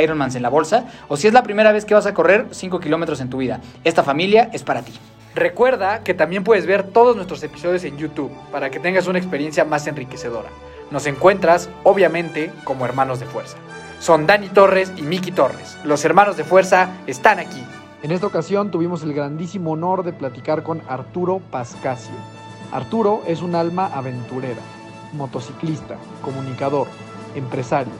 Ironmans en la bolsa o si es la primera vez que vas a correr 5 kilómetros en tu vida. Esta familia es para ti. Recuerda que también puedes ver todos nuestros episodios en YouTube para que tengas una experiencia más enriquecedora. Nos encuentras, obviamente, como hermanos de fuerza. Son Dani Torres y Miki Torres. Los hermanos de fuerza están aquí. En esta ocasión tuvimos el grandísimo honor de platicar con Arturo Pascasio. Arturo es un alma aventurera, motociclista, comunicador, empresario,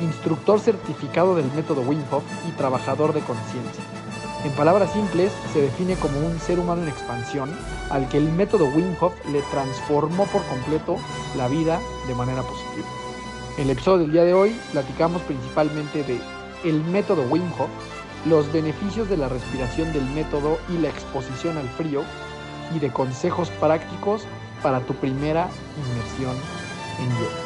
instructor certificado del método Wim Hof y trabajador de conciencia. En palabras simples, se define como un ser humano en expansión al que el método Wim Hof le transformó por completo la vida de manera positiva. En el episodio del día de hoy platicamos principalmente de el método Wim Hof, los beneficios de la respiración del método y la exposición al frío y de consejos prácticos para tu primera inmersión en hielo.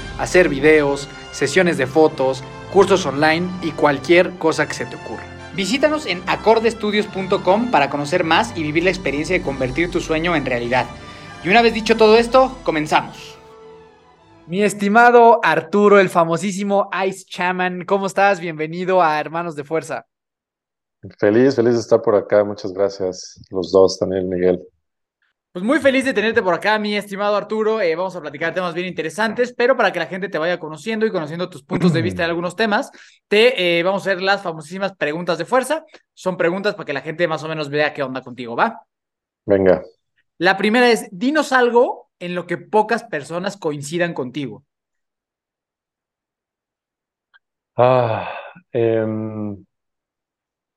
hacer videos, sesiones de fotos, cursos online y cualquier cosa que se te ocurra. Visítanos en acordestudios.com para conocer más y vivir la experiencia de convertir tu sueño en realidad. Y una vez dicho todo esto, comenzamos. Mi estimado Arturo, el famosísimo Ice Chaman, ¿cómo estás? Bienvenido a Hermanos de Fuerza. Feliz, feliz de estar por acá. Muchas gracias. Los dos también, Miguel. Pues muy feliz de tenerte por acá, mi estimado Arturo. Eh, vamos a platicar temas bien interesantes, pero para que la gente te vaya conociendo y conociendo tus puntos de vista de algunos temas, te eh, vamos a hacer las famosísimas preguntas de fuerza. Son preguntas para que la gente más o menos vea qué onda contigo, ¿va? Venga. La primera es, dinos algo en lo que pocas personas coincidan contigo. Ah, em,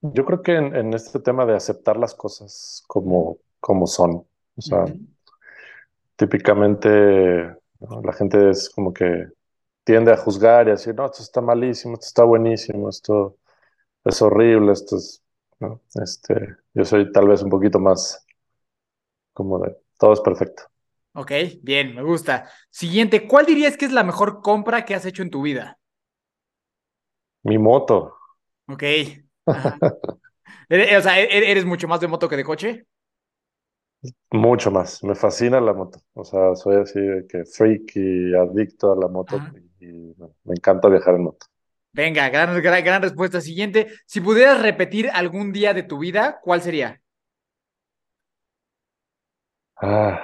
yo creo que en, en, este tema de aceptar las cosas como, como son. O sea, típicamente la gente es como que tiende a juzgar y a decir, no, esto está malísimo, esto está buenísimo, esto es horrible, esto es, ¿no? Este, yo soy tal vez un poquito más como de, todo es perfecto. Ok, bien, me gusta. Siguiente, ¿cuál dirías que es la mejor compra que has hecho en tu vida? Mi moto. Ok. o sea, ¿eres mucho más de moto que de coche? Mucho más, me fascina la moto. O sea, soy así de que freak y adicto a la moto y, y me encanta viajar en moto. Venga, gran, gran, gran, respuesta. Siguiente, si pudieras repetir algún día de tu vida, ¿cuál sería? Ah,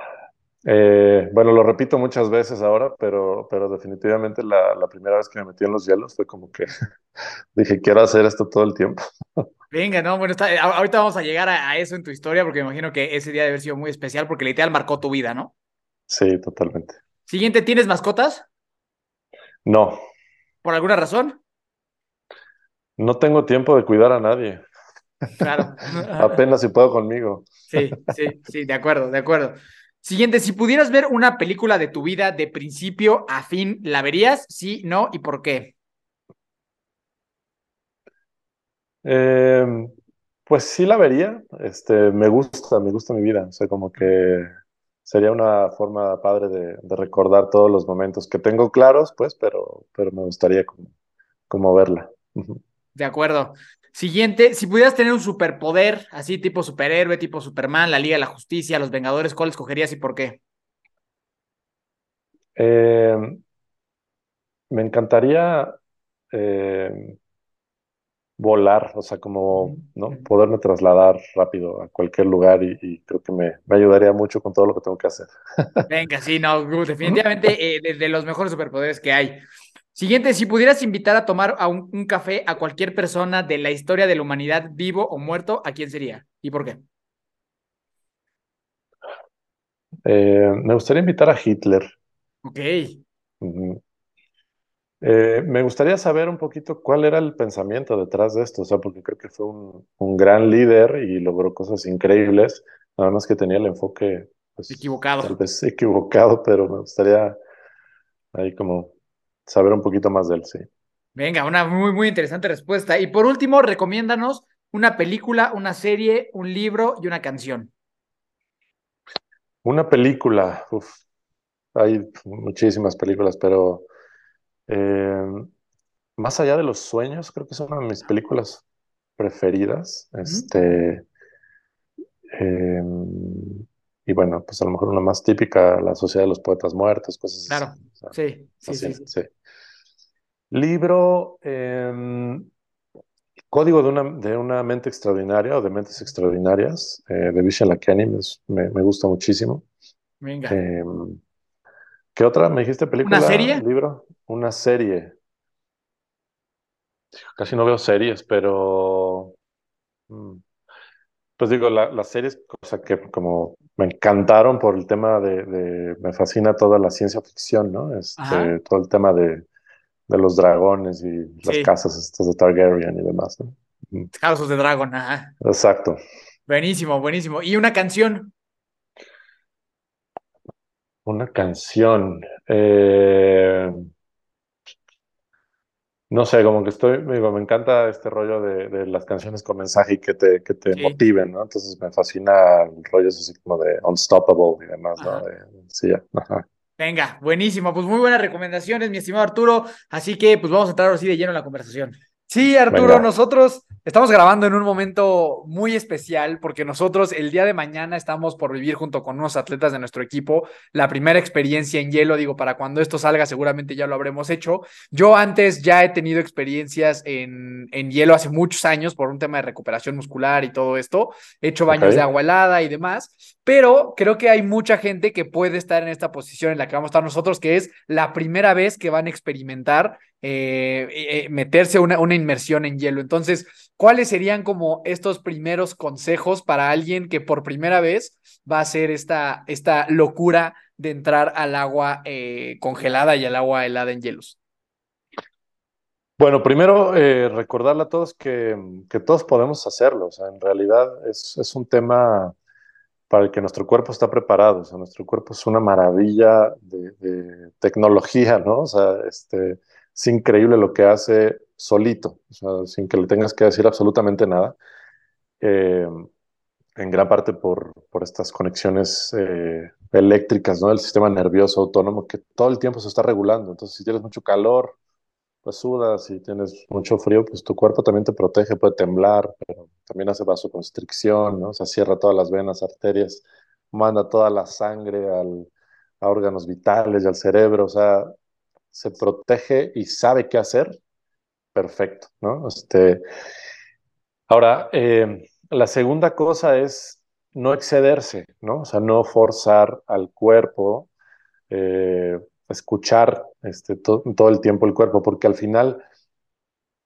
Eh, bueno, lo repito muchas veces ahora, pero, pero definitivamente la, la, primera vez que me metí en los hielos fue como que dije, quiero hacer esto todo el tiempo. Venga, no, bueno, está, ahorita vamos a llegar a, a, eso en tu historia, porque me imagino que ese día debe haber sido muy especial, porque literal marcó tu vida, ¿no? Sí, totalmente. Siguiente, ¿tienes mascotas? No. ¿Por alguna razón? No tengo tiempo de cuidar a nadie. Claro. Apenas si puedo conmigo. Sí, sí, sí, de acuerdo, de acuerdo. Siguiente, si pudieras ver una película de tu vida de principio a fin, ¿la verías? Sí, no y por qué. Eh, pues sí la vería. Este, me gusta, me gusta mi vida. O sea, como que sería una forma padre de, de recordar todos los momentos que tengo claros, pues, pero, pero me gustaría como, como verla. De acuerdo. Siguiente, si pudieras tener un superpoder, así tipo superhéroe, tipo Superman, la Liga de la Justicia, los Vengadores, ¿cuál escogerías y por qué? Eh, me encantaría eh, volar, o sea, como ¿no? poderme trasladar rápido a cualquier lugar y, y creo que me, me, ayudaría mucho con todo lo que tengo que hacer. Venga, sí, no, definitivamente eh, de, de los mejores superpoderes que hay. Siguiente, si pudieras invitar a tomar a un, un, café a cualquier persona de la historia de la humanidad, vivo o muerto, ¿a quién sería? ¿Y por qué? Eh, me gustaría invitar a Hitler. Ok. Eh, me gustaría saber un poquito cuál era el pensamiento detrás de esto, o sea, porque creo que fue un, un gran líder y logró cosas increíbles, nada más que tenía el enfoque pues, equivocado. Tal vez equivocado, pero me gustaría ahí como saber un poquito más de él, sí. Venga, una muy, muy interesante respuesta. Y por último, recomiéndanos una película, una serie, un libro y una canción. Una película, uf, hay muchísimas películas, pero eh, más allá de los sueños, creo que es una de mis películas preferidas. Uh -huh. Este, eh, y bueno, pues a lo mejor una más típica, La Sociedad de los Poetas Muertos, cosas claro. así. O sea, sí, sí, sí, sí, sí, Libro, eh, Código de una, de una mente extraordinaria o de mentes extraordinarias, eh, de Vishen Lakiani, me, me, gusta muchísimo. Venga. Eh, ¿Qué otra? ¿Me dijiste película? ¿Una serie? ¿Libro? Una serie. Casi no veo series, pero... Mm, pues digo, la, las series, cosa que como me encantaron por el tema de, de, me fascina toda la ciencia ficción, ¿no? Este, todo el tema de, de los dragones y las Sí. casas estas de Targaryen y demás, ¿no? House of the Dragon, ajá. Exacto. Buenísimo, buenísimo. ¿Y una canción? Una canción. eh, no sé, como que estoy, digo, me encanta este rollo de, de las canciones con mensaje y que te, que te Sí. motiven, ¿no? Entonces me fascina el rollo así como de Unstoppable y demás, ¿no? Ajá. De- sí, ajá. Venga, buenísimo. Pues muy buenas recomendaciones, mi estimado Arturo. Así que pues vamos a entrar así de lleno en la conversación. Sí, Arturo, Venga. nosotros estamos grabando en un momento muy especial porque nosotros el día de mañana estamos por vivir junto con unos atletas de nuestro equipo la primera experiencia en hielo. Digo, para cuando esto salga seguramente ya lo habremos hecho. Yo antes ya he tenido experiencias en, en hielo hace muchos años por un tema de recuperación muscular y todo esto. He hecho baños de agua helada y demás, pero creo que hay mucha gente que puede estar en esta posición en la que vamos a estar nosotros, que es la primera vez que van a experimentar eh, eh, meterse una, una inmersión en hielo. Entonces, ¿cuáles serían como estos primeros consejos para alguien que por primera vez va a hacer esta, esta locura de entrar al agua eh, congelada y al agua helada en hielos? Bueno, primero recordarle a todos que, que todos podemos hacerlo. O sea, en realidad es, es un tema para el que nuestro cuerpo está preparado. O sea, nuestro cuerpo es una maravilla de tecnología, ¿no? O sea, este, es increíble lo que hace solito, sin que le tengas que decir absolutamente nada. Eh, en gran parte por, por estas conexiones eh, eléctricas, ¿no? Del sistema nervioso autónomo que todo el tiempo se está regulando. Entonces, si tienes mucho calor, pues sudas, si tienes mucho frío, pues tu cuerpo también te protege, puede temblar, pero también hace vasoconstricción, ¿no? O sea, cierra todas las venas, arterias, manda toda la sangre al, a órganos vitales y al cerebro, o sea, se protege y sabe qué hacer, perfecto, ¿no? Este, ahora, eh, la segunda cosa es no excederse, ¿no? O sea, no forzar al cuerpo, eh, escuchar este, todo el tiempo el cuerpo, porque al final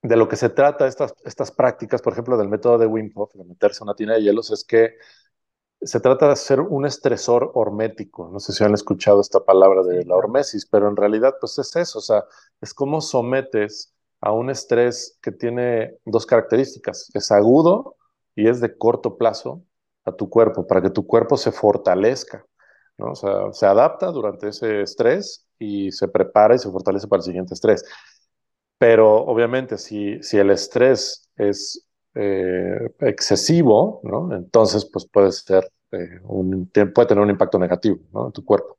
de lo que se trata estas, estas prácticas, por ejemplo, del método de Wim Hof, de meterse una tina de hielos, es que se trata de hacer un estresor hormético. No sé si han escuchado esta palabra de la hormesis, pero en realidad pues es eso, o sea, es como sometes a un estrés que tiene dos características, es agudo y es de corto plazo a tu cuerpo, para que tu cuerpo se fortalezca, ¿no? O sea, se adapta durante ese estrés y se prepara y se fortalece para el siguiente estrés. Pero obviamente si, si el estrés es eh, excesivo, ¿no? entonces pues puede ser eh, un, puede tener un impacto negativo ¿no? en tu cuerpo.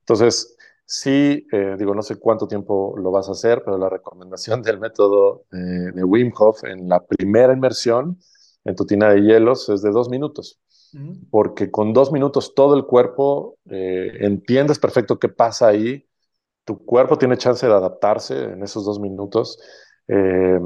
Entonces, sí, eh, digo, no sé cuánto tiempo lo vas a hacer, pero la recomendación del método de Wim Hof en la primera inmersión en tu tina de hielos es de dos minutos. Porque con dos minutos todo el cuerpo entiendes perfecto qué pasa ahí, tu cuerpo tiene chance de adaptarse en esos dos minutos. Eh,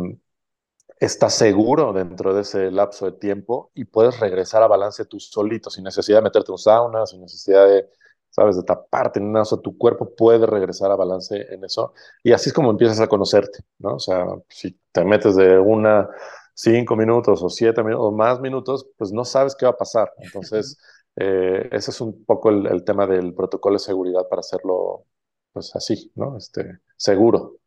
estás seguro dentro de ese lapso de tiempo y puedes regresar a balance tú solito, sin necesidad de meterte en sauna, sin necesidad de, sabes, de taparte en nada. O tu cuerpo puede regresar a balance en eso. Y así es como empiezas a conocerte, ¿no? O sea, si te metes de una, cinco minutos o siete minutos o más minutos, pues no sabes qué va a pasar. Entonces, eh, ese es un poco el, el tema del protocolo de seguridad para hacerlo pues así, ¿no? Este, seguro.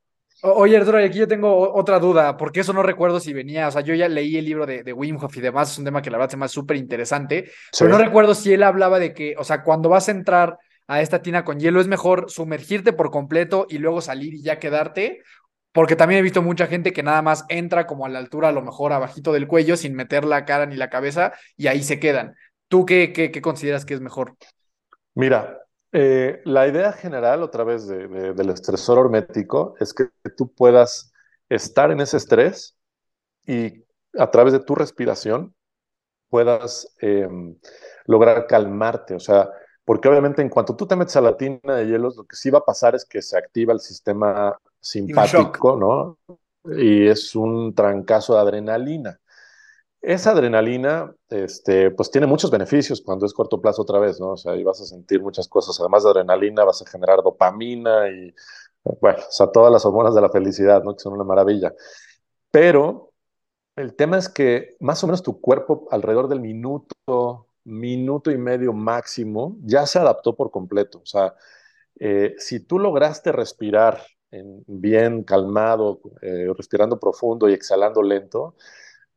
Oye, Arturo, aquí yo tengo otra duda, porque eso no recuerdo si venía, o sea, yo ya leí el libro de, de Wim Hof y demás, es un tema que la verdad se me hace súper interesante, pero no recuerdo si él hablaba de que, o sea, cuando vas a entrar a esta tina con hielo es mejor sumergirte por completo y luego salir y ya quedarte, porque también he visto mucha gente que nada más entra como a la altura, a lo mejor abajito del cuello, sin meter la cara ni la cabeza, y ahí se quedan. ¿Tú qué, qué, qué consideras que es mejor? Mira, eh, la idea general, otra vez, del estresor hormético es que tú puedas estar en ese estrés y a través de tu respiración puedas em, lograr calmarte. O sea, porque obviamente en cuanto tú te metes a la tina de hielos, lo que sí va a pasar es que se activa el sistema simpático, ¿no? Y es un trancazo de adrenalina. Esa adrenalina, este, pues tiene muchos beneficios cuando es corto plazo otra vez, ¿no? O sea, ahí vas a sentir muchas cosas. Además de adrenalina, vas a generar dopamina y, bueno, o sea, todas las hormonas de la felicidad, ¿no? Que son una maravilla. Pero el tema es que más o menos tu cuerpo alrededor del minuto, minuto y medio máximo, ya se adaptó por completo. O sea, eh, si tú lograste respirar bien calmado, eh, respirando profundo y exhalando lento,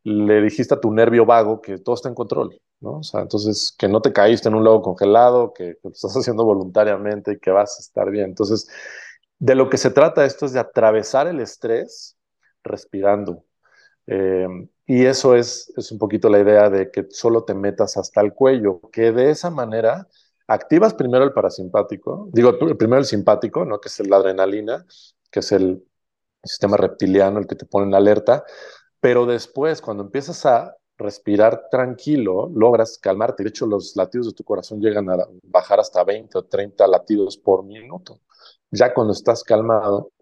le dijiste a tu nervio vago que todo está en control, ¿no? O sea, entonces, que no te caíste en un lago congelado, que, lo estás haciendo voluntariamente y que vas a estar bien. Entonces, de lo que se trata esto es de atravesar el estrés respirando. Eh, y eso es, es un poquito la idea de que solo te metas hasta el cuello, que de esa manera activas primero el parasimpático, digo, primero el simpático, ¿no? Que es la adrenalina, que es el sistema reptiliano, el que te pone en alerta, pero después, cuando empiezas a respirar tranquilo, logras calmarte. De hecho, los latidos de tu corazón llegan a bajar hasta 20 o 30 latidos por minuto. Ya cuando estás calmado,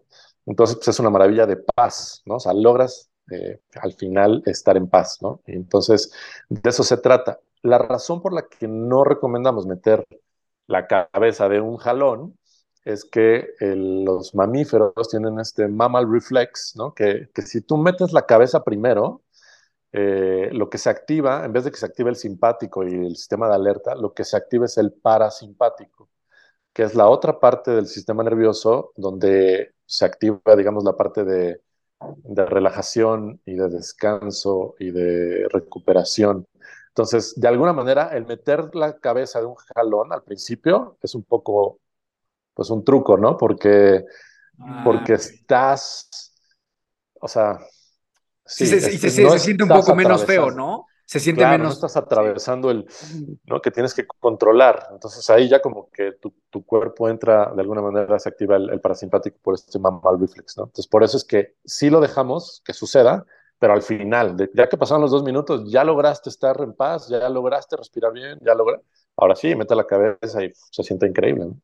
entonces pues, es una maravilla de paz, ¿no? O sea, logras eh, al final estar en paz, ¿no? entonces, de eso se trata. La razón por la que no recomendamos meter la cabeza de un jalón es que los mamíferos tienen este mammal reflex, ¿no? Que, si tú metes la cabeza primero, eh, lo que se activa, en vez de que se active el simpático y el sistema de alerta, lo que se activa es el parasimpático, que es la otra parte del sistema nervioso donde se activa, digamos, la parte de, de relajación y de descanso y de recuperación. Entonces, de alguna manera, el meter la cabeza de un jalón al principio es un poco pues un truco, ¿no? Porque, ah, porque estás, o sea... Sí, se, se, siente un poco menos feo, ¿no? Se siente menos... No estás atravesando el, ¿no? Que tienes que controlar. Entonces ahí ya como que tu, tu cuerpo entra, de alguna manera se activa el, parasimpático por este mammal reflex, ¿no? Entonces por eso es que sí lo dejamos que suceda, pero al final, ya que pasaron los dos minutos, ya lograste estar en paz, ya lograste respirar bien, ya lograste... Ahora sí, mete la cabeza y se siente increíble, ¿no?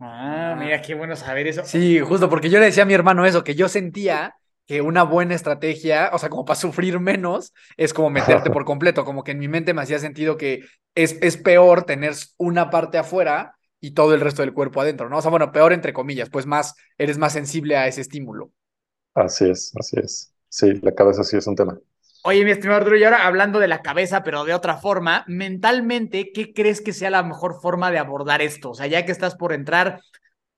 Ah, mira, qué bueno saber eso. Sí, justo porque yo le decía a mi hermano eso, que yo sentía que una buena estrategia, o sea, como para sufrir menos, es como meterte por completo, como que en mi mente me hacía sentido que es, es peor tener una parte afuera y todo el resto del cuerpo adentro, ¿no? O sea, bueno, peor entre comillas, pues más, eres más sensible a ese estímulo. Así es, así es. Sí, la cabeza sí es un tema. Oye, mi estimado Arturo, y ahora hablando de la cabeza, pero de otra forma, mentalmente, ¿qué crees que sea la mejor forma de abordar esto? O sea, ya que estás por entrar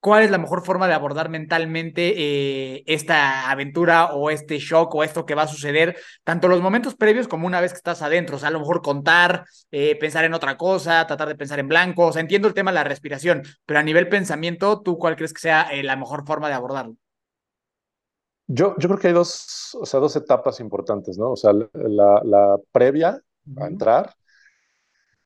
¿Cuál es la mejor forma de abordar mentalmente eh, esta aventura o este shock o esto que va a suceder, tanto los momentos previos como una vez que estás adentro? O sea, a lo mejor contar, eh, pensar en otra cosa, tratar de pensar en blanco. O sea, entiendo el tema de la respiración, pero a nivel pensamiento, ¿tú cuál crees que sea eh, la mejor forma de abordarlo? Yo, yo creo que hay dos, o sea, dos etapas importantes, ¿no? O sea, la, la previa a entrar,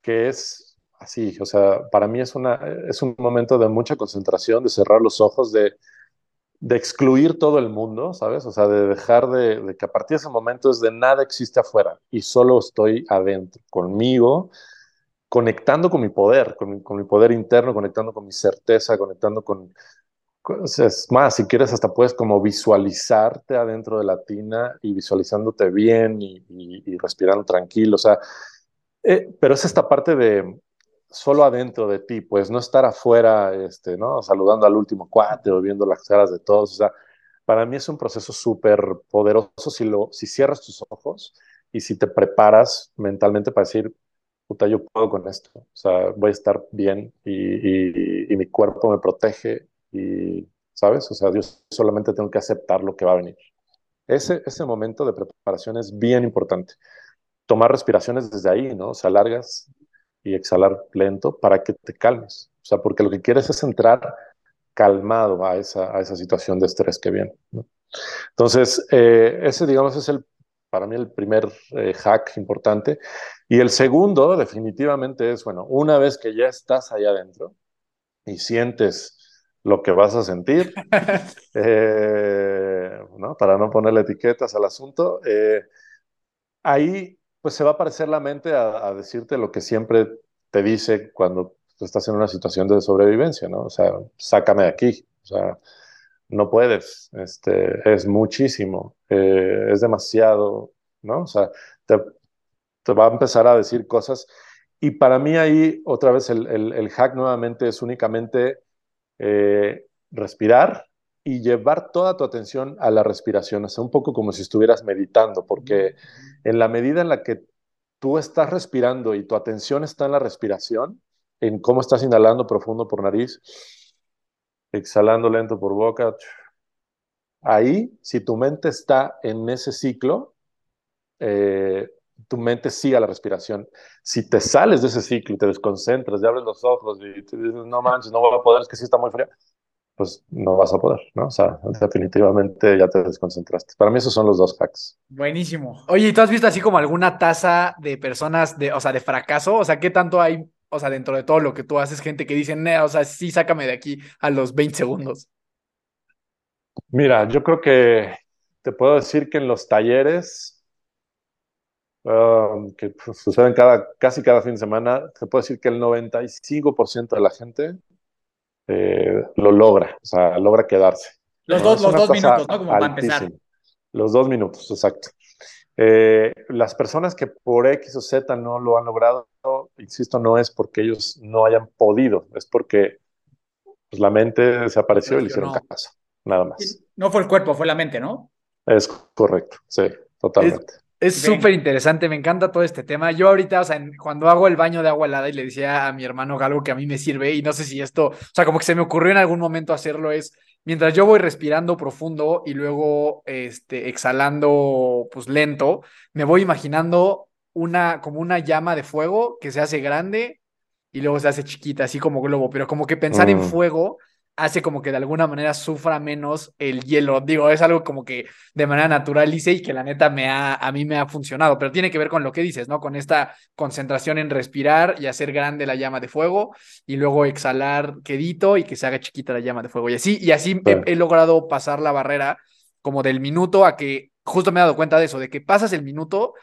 que es así, o sea, para mí es, una, es un momento de mucha concentración, de cerrar los ojos, de, de excluir todo el mundo, ¿sabes? O sea, de dejar de, que a partir de ese momento es de nada existe afuera y solo estoy adentro, conmigo, conectando con mi poder, con, con mi poder interno, conectando con mi certeza, conectando con... Es más, si quieres hasta puedes como visualizarte adentro de la tina y visualizándote bien y, respirando tranquilo, o sea, eh, pero es esta parte de, solo adentro de ti, pues no estar afuera, este, ¿no? Saludando al último cuate o viendo las caras de todos. O sea, para mí es un proceso súper poderoso si, lo, si cierras tus ojos y si te preparas mentalmente para decir, puta, yo puedo con esto. O sea, voy a estar bien y, y mi cuerpo me protege y, ¿sabes? O sea, yo solamente tengo que aceptar lo que va a venir. Ese, ese momento de preparación es bien importante. Tomar respiraciones desde ahí, ¿no? O sea, largas, y exhalar lento para que te calmes. O sea, porque lo que quieres es entrar calmado a esa, a esa situación de estrés que viene. Entonces, eh, ese, digamos, es el, para mí el primer eh, hack importante. Y el segundo, definitivamente, es, bueno, una vez que ya estás allá adentro y sientes lo que vas a sentir, eh, ¿no? para no ponerle etiquetas al asunto, ahí pues se va a parecer la mente a, decirte lo que siempre te dice cuando estás en una situación de sobrevivencia, ¿no? O sea, sácame de aquí, o sea, no puedes, este, es muchísimo, eh, es demasiado, ¿no? O sea, te, va a empezar a decir cosas. Y para mí ahí, otra vez, el, el, hack nuevamente es únicamente eh, respirar, y llevar toda tu atención a la respiración, sea, un poco como si estuvieras meditando, porque en la medida en la que tú estás respirando y tu atención está en la respiración, en cómo estás inhalando profundo por nariz, exhalando lento por boca, ahí, si tu mente está en ese ciclo, eh, tu mente sigue a la respiración. Si te sales de ese ciclo y te desconcentras, y abres los ojos y te dices, no manches, no voy a poder, es que sí está muy frío, pues no vas a poder, ¿no? O sea, definitivamente ya te desconcentraste. Para mí esos son los dos hacks. Buenísimo. Oye, ¿y tú has visto así como alguna tasa de personas de, o sea, de fracaso? O sea, ¿qué tanto hay, o sea, dentro de todo lo que tú haces, gente que dice, o sea, sí, sácame de aquí a los 20 segundos? Mira, yo creo que te puedo decir que en los talleres um, que suceden cada, casi cada fin de semana, te puedo decir que el 95% de la gente eh, lo logra, o sea, logra quedarse. Los, dos, los dos minutos, ¿no? Como para empezar. Los dos minutos, exacto. Eh, las personas que por X o Z no lo han logrado, insisto, no es porque ellos no hayan podido, es porque pues, la mente desapareció y le hicieron caso, nada más. No fue el cuerpo, fue la mente, ¿no? Es correcto, sí, totalmente. Es súper interesante, me encanta todo este tema. Yo ahorita, o sea, cuando hago el baño de agua helada y le decía a mi hermano algo que a mí me sirve y no sé si esto, o sea, como que se me ocurrió en algún momento hacerlo es, mientras yo voy respirando profundo y luego este, exhalando pues lento, me voy imaginando una, como una llama de fuego que se hace grande y luego se hace chiquita, así como globo, pero como que pensar en mm. fuego hace como que de alguna manera sufra menos el hielo. Digo, es algo como que de manera natural hice y que la neta me ha, a mí me ha funcionado, pero tiene que ver con lo que dices, ¿no? Con esta concentración en respirar y hacer grande la llama de fuego y luego exhalar quedito y que se haga chiquita la llama de fuego. Y así, y así he, logrado pasar la barrera como del minuto a que justo me he dado cuenta de eso, de que pasas el minuto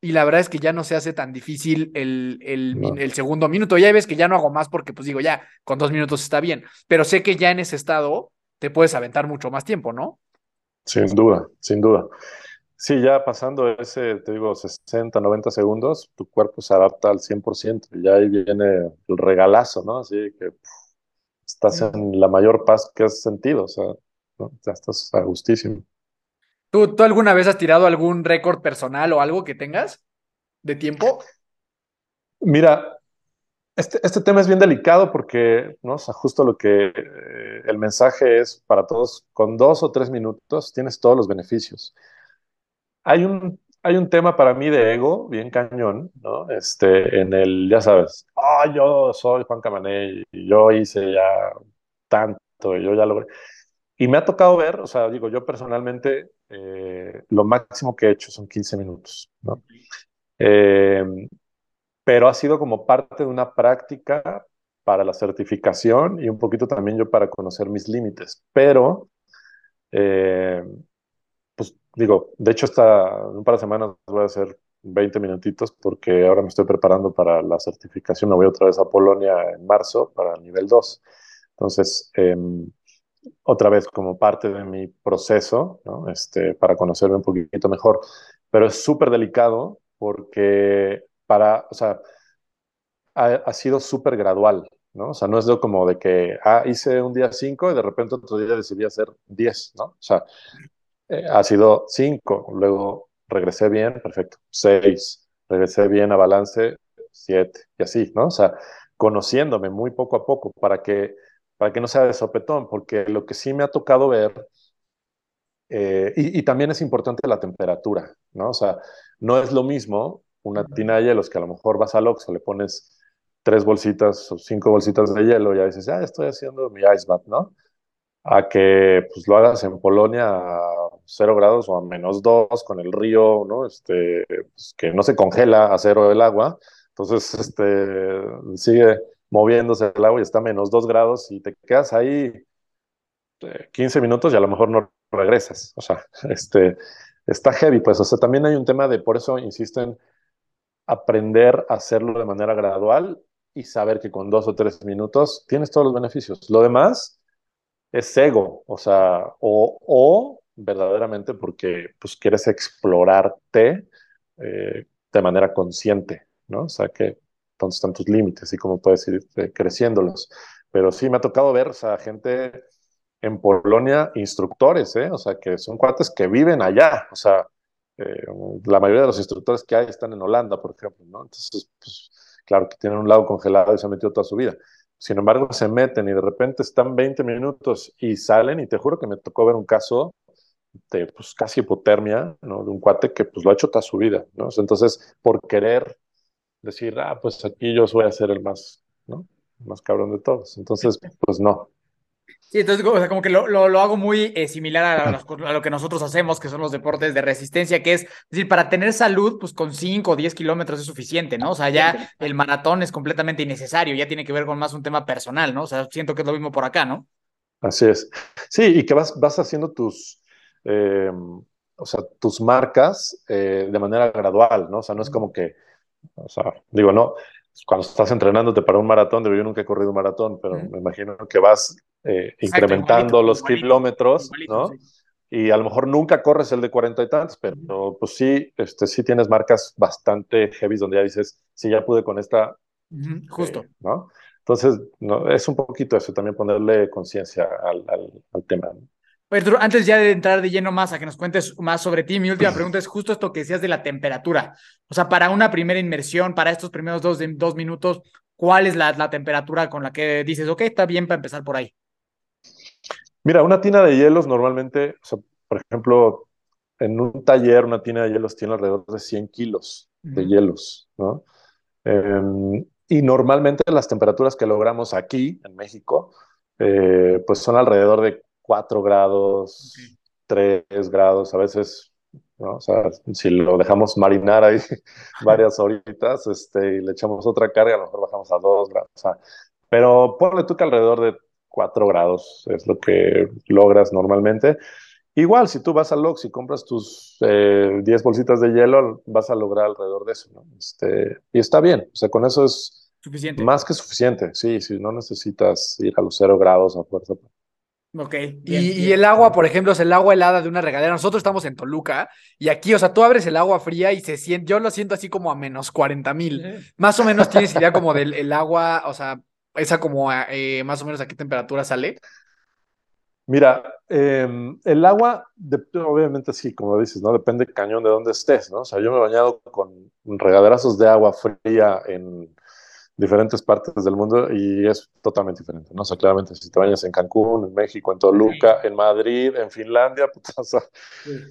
y la verdad es que ya no se hace tan difícil el, el, segundo minuto. Ya ves que ya no hago más porque, pues digo, ya, con dos minutos está bien, pero sé que ya en ese estado te puedes aventar mucho más tiempo, ¿no? Sin duda, sin duda. Sí, ya pasando ese, te digo, 60, 90 segundos, tu cuerpo se adapta al 100% y ya ahí viene el regalazo, ¿no? Así que estás en la mayor paz que has sentido, o sea, ya estás a gustísimo. ¿Tú, ¿Tú alguna vez has tirado algún récord personal o algo que tengas de tiempo? Mira, este, este tema es bien delicado porque, ¿no? O sea, justo lo que eh, el mensaje es para todos, con dos o tres minutos tienes todos los beneficios. Hay un, hay un tema para mí de ego bien cañón, ¿no? Este, en el, ya sabes, ah, yo soy Juan Camané y yo hice ya tanto, yo ya logré. Y me ha tocado ver, o sea, digo, yo personalmente, eh, lo máximo que he hecho son 15 minutos, ¿no? Eh, pero ha sido como parte de una práctica para la certificación y un poquito también yo para conocer mis límites. Pero, eh, pues digo, de hecho, hasta un par de semanas voy a hacer 20 minutitos porque ahora me estoy preparando para la certificación. Me voy otra vez a Polonia en marzo para el nivel 2. Entonces, em, otra vez como parte de mi proceso, ¿no? este, para conocerme un poquito mejor. Pero es súper delicado porque para, o sea, ha, sido súper gradual, ¿no? O sea, no es de como de que, ah, hice un día 5 y de repente otro día decidí hacer 10, ¿no? O sea, eh, ha sido 5, luego regresé bien, perfecto, 6, regresé bien a balance, 7, y así, ¿no? O sea, conociéndome muy poco a poco para que para que no sea de sopetón, porque lo que sí me ha tocado ver, eh, y, también es importante la temperatura, ¿no? O sea, no es lo mismo una tina de hielos que a lo mejor vas al Oxxo, le pones tres bolsitas o cinco bolsitas de hielo y ya dices, ya estoy haciendo mi ice bath, ¿no? A que pues lo hagas en Polonia a cero grados o a menos dos con el río, ¿no? Este, pues, que no se congela a cero el agua. Entonces, este, sigue moviéndose el agua y está menos 2 grados y te quedas ahí 15 eh, minutos y a lo mejor no regresas. O sea, este, está heavy, pues, o sea, también hay un tema de, por eso insisto en aprender a hacerlo de manera gradual y saber que con dos o tres minutos tienes todos los beneficios. Lo demás es ego, o sea, o, o verdaderamente porque pues quieres explorarte eh, de manera consciente, ¿no? O sea, que dónde están tus límites y cómo puedes ir eh, creciéndolos. Pero sí me ha tocado ver, o sea, gente en Polonia, instructores, ¿eh? O sea, que son cuates que viven allá, o sea, eh, la mayoría de los instructores que hay están en Holanda, por ejemplo, ¿no? Entonces, pues, claro que tienen un lago congelado y se han metido toda su vida. Sin embargo, se meten y de repente están 20 minutos y salen y te juro que me tocó ver un caso de pues, casi hipotermia, ¿no? De un cuate que pues lo ha hecho toda su vida, ¿no? Entonces, por querer decir, ah, pues aquí yo voy a ser el más, ¿no? El más cabrón de todos. Entonces, pues no. Sí, entonces o sea, como que lo, lo, hago muy eh, similar a, lo que nosotros hacemos, que son los deportes de resistencia, que es, decir, para tener salud, pues con 5 o 10 kilómetros es suficiente, ¿no? O sea, ya el maratón es completamente innecesario, ya tiene que ver con más un tema personal, ¿no? O sea, siento que es lo mismo por acá, ¿no? Así es. Sí, y que vas, vas haciendo tus, eh, o sea, tus marcas eh, de manera gradual, ¿no? O sea, no es como que o sea, digo, no, cuando estás entrenándote para un maratón, yo nunca he corrido un maratón, pero me imagino que vas eh, incrementando los kilómetros, ¿no? Y a lo mejor nunca corres el de cuarenta y tantos, pero pues sí, este, sí tienes marcas bastante heavy donde ya dices, sí, ya pude con esta. Justo. Eh, ¿no? Entonces, no, es un poquito eso, también ponerle conciencia al, al, al, tema. ¿No? antes ya de entrar de lleno más a que nos cuentes más sobre ti, mi última pregunta es justo esto que decías de la temperatura. O sea, para una primera inmersión, para estos primeros dos, dos minutos, ¿cuál es la, la temperatura con la que dices, ok, está bien para empezar por ahí? Mira, una tina de hielos normalmente, o sea, por ejemplo, en un taller, una tina de hielos tiene alrededor de 100 kilos de hielos, ¿no? Em, y normalmente las temperaturas que logramos aquí, en México, eh, pues son alrededor de 4 grados, 3 grados, a veces, ¿no? O sea, si lo dejamos marinar ahí varias horitas este, y le echamos otra carga, a lo mejor bajamos a 2 grados. O sea, pero ponle tú que alrededor de 4 grados es lo que logras normalmente. Igual, si tú vas al Lox y compras tus 10 eh, bolsitas de hielo, vas a lograr alrededor de eso, ¿no? Este, y está bien, o sea, con eso es suficiente. más que suficiente, sí, si no necesitas ir a los 0 grados a fuerza Ok. y, el agua, por ejemplo, es el agua helada de una regadera. Nosotros estamos en Toluca y aquí, o sea, tú abres el agua fría y se siente, yo lo siento así como a menos 40 mil. Más o menos tienes idea como del el agua, o sea, esa como eh, más o menos a qué temperatura sale. Mira, em, el agua, obviamente sí, como dices, ¿no? Depende cañón de dónde estés, ¿no? O sea, yo me he bañado con regaderazos de agua fría en diferentes partes del mundo y es totalmente diferente, ¿no? O sea, claramente si te bañas en Cancún, en México, en Toluca, en Madrid, en Finlandia, pues,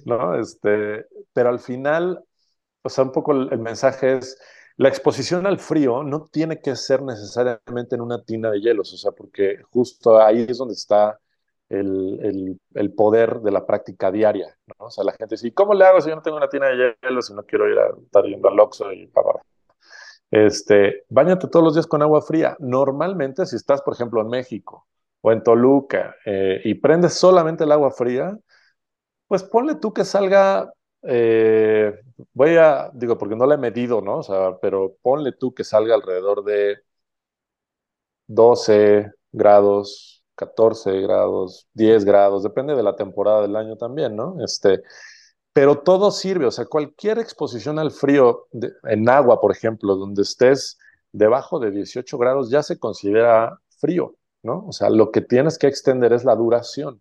¿no? Este, pero al final, o sea, un poco el, mensaje es, la exposición al frío no tiene que ser necesariamente en una tina de hielos, o sea, porque justo ahí es donde está el, el, poder de la práctica diaria, ¿no? O sea, la gente dice, ¿y cómo le hago si yo no tengo una tina de hielos, si no quiero ir a estar yendo al Oxxo y para este, báñate todos los días con agua fría. Normalmente, si estás, por ejemplo, en México o en Toluca eh, y prendes solamente el agua fría, pues ponle tú que salga, eh, voy a, digo, porque no la he medido, ¿no? O sea, pero ponle tú que salga alrededor de 12 grados, 14 grados, 10 grados, depende de la temporada del año también, ¿no? Este, pero todo sirve, o sea, cualquier exposición al frío en agua, por ejemplo, donde estés debajo de 18 grados, ya se considera frío, ¿no? O sea, lo que tienes que extender es la duración.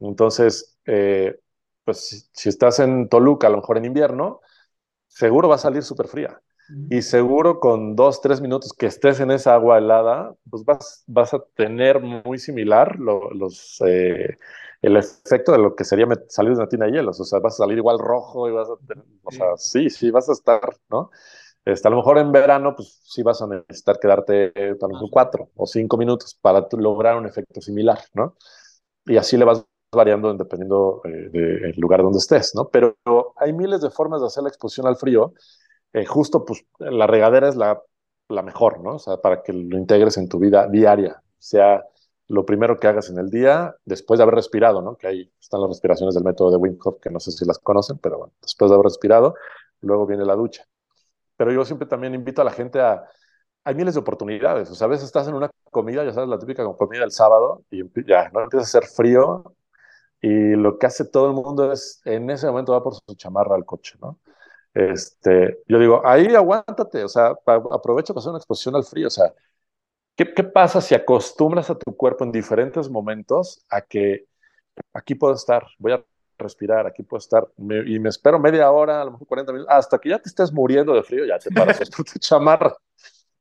Entonces, eh, pues si, estás en Toluca, a lo mejor en invierno, seguro va a salir súper fría. Y seguro con dos, tres minutos que estés en esa agua helada, pues vas, vas a tener muy similar los, eh, el efecto de lo que sería salir de una tina de hielos. O sea, vas a salir igual rojo y vas a tener, o sea, sí, sí, vas a estar, ¿no? Este, a lo mejor en verano, pues sí vas a necesitar quedarte eh, cuatro o cinco minutos para lograr un efecto similar, ¿no? Y así le vas variando dependiendo eh, del lugar donde estés, ¿no? Pero hay miles de formas de hacer la exposición al frío. Eh, justo, pues, la regadera es la, la mejor, ¿no? O sea, para que lo integres en tu vida diaria, sea lo primero que hagas en el día, después de haber respirado, ¿no? Que ahí están las respiraciones del método de Wim Hof, que no sé si las conocen, pero bueno, después de haber respirado, luego viene la ducha. Pero yo siempre también invito a la gente a... Hay miles de oportunidades, o sea, a veces estás en una comida, ya sabes, la típica comida del sábado, y ya, ¿no? Empieza a hacer frío, y lo que hace todo el mundo es, en ese momento va por su chamarra al coche, ¿no? Este, yo digo, ahí aguántate, o sea, aprovecha para hacer una exposición al frío, o sea, ¿Qué, pasa si acostumbras a tu cuerpo en diferentes momentos a que aquí puedo estar, voy a respirar, aquí puedo estar, y me espero media hora, a lo mejor 40 minutos, hasta que ya te estés muriendo de frío, ya te paras tu chamarra,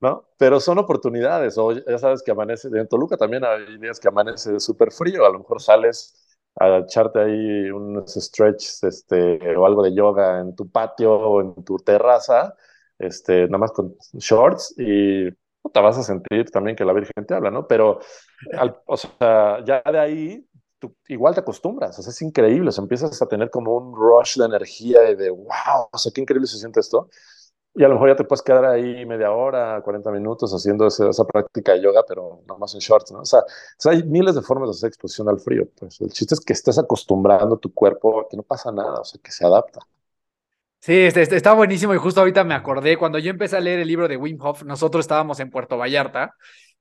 ¿no? Pero son oportunidades, o ya sabes que amanece, en Toluca también hay días que amanece súper frío, a lo mejor sales a echarte ahí unos stretches este, o algo de yoga en tu patio o en tu terraza, este, nada más con shorts y te vas a sentir también que la Virgen te habla, ¿no? Pero, o sea, ya de ahí, igual te acostumbras, o sea, es increíble, o empiezas a tener como un rush de energía de, wow, o sea, qué increíble se siente esto. Y a lo mejor ya te puedes quedar ahí media hora, 40 minutos haciendo esa, práctica de yoga, pero nada más en shorts, ¿no? O sea, hay miles de formas de hacer exposición al frío. Pues el chiste es que estés acostumbrando tu cuerpo a que no pasa nada, o sea, que se adapta. Sí, este, este, está buenísimo y justo ahorita me acordé, cuando yo empecé a leer el libro de Wim Hof, nosotros estábamos en Puerto Vallarta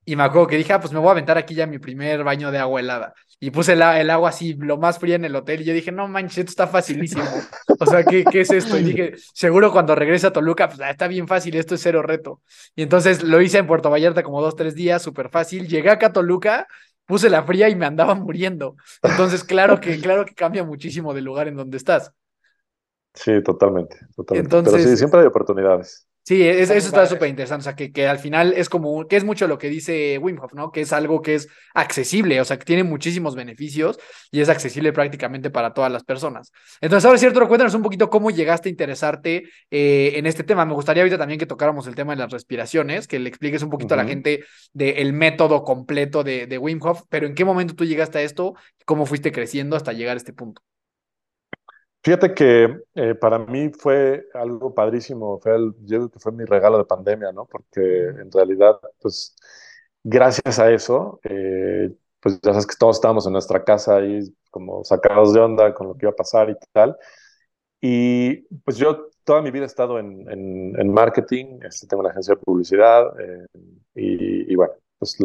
y me acuerdo que dije, ah, pues me voy a aventar aquí ya mi primer baño de agua helada. Y puse el, agua así, lo más fría en el hotel y yo dije, no manches, esto está facilísimo. O sea, ¿qué, ¿qué, es esto? Y dije, seguro cuando regrese a Toluca, pues ah, está bien fácil, esto es cero reto. Y entonces lo hice en Puerto Vallarta como dos, tres días, súper fácil. Llegué acá a Toluca, puse la fría y me andaba muriendo. Entonces, claro que, claro que cambia muchísimo del lugar en donde estás. Sí, totalmente, totalmente. Pero sí, siempre hay oportunidades. Sí, eso está súper interesante. O sea, que, que, al final es como, que es mucho lo que dice Wim Hof, ¿no? Que es algo que es accesible, o sea, que tiene muchísimos beneficios y es accesible prácticamente para todas las personas. Entonces, ahora es cierto, cuéntanos un poquito cómo llegaste a interesarte eh, en este tema. Me gustaría ahorita también que tocáramos el tema de las respiraciones, que le expliques un poquito a la gente del método completo de, de Wim Hof, pero en qué momento tú llegaste a esto, cómo fuiste creciendo hasta llegar a este punto. Fíjate que eh, para mí fue algo padrísimo, fue yo creo que fue mi regalo de pandemia, ¿no? Porque en realidad, pues, gracias a eso, eh, pues ya sabes que todos estábamos en nuestra casa ahí como sacados de onda con lo que iba a pasar y tal. Y pues yo toda mi vida he estado en, en, marketing, este, tengo una agencia de publicidad eh, y, y, bueno, pues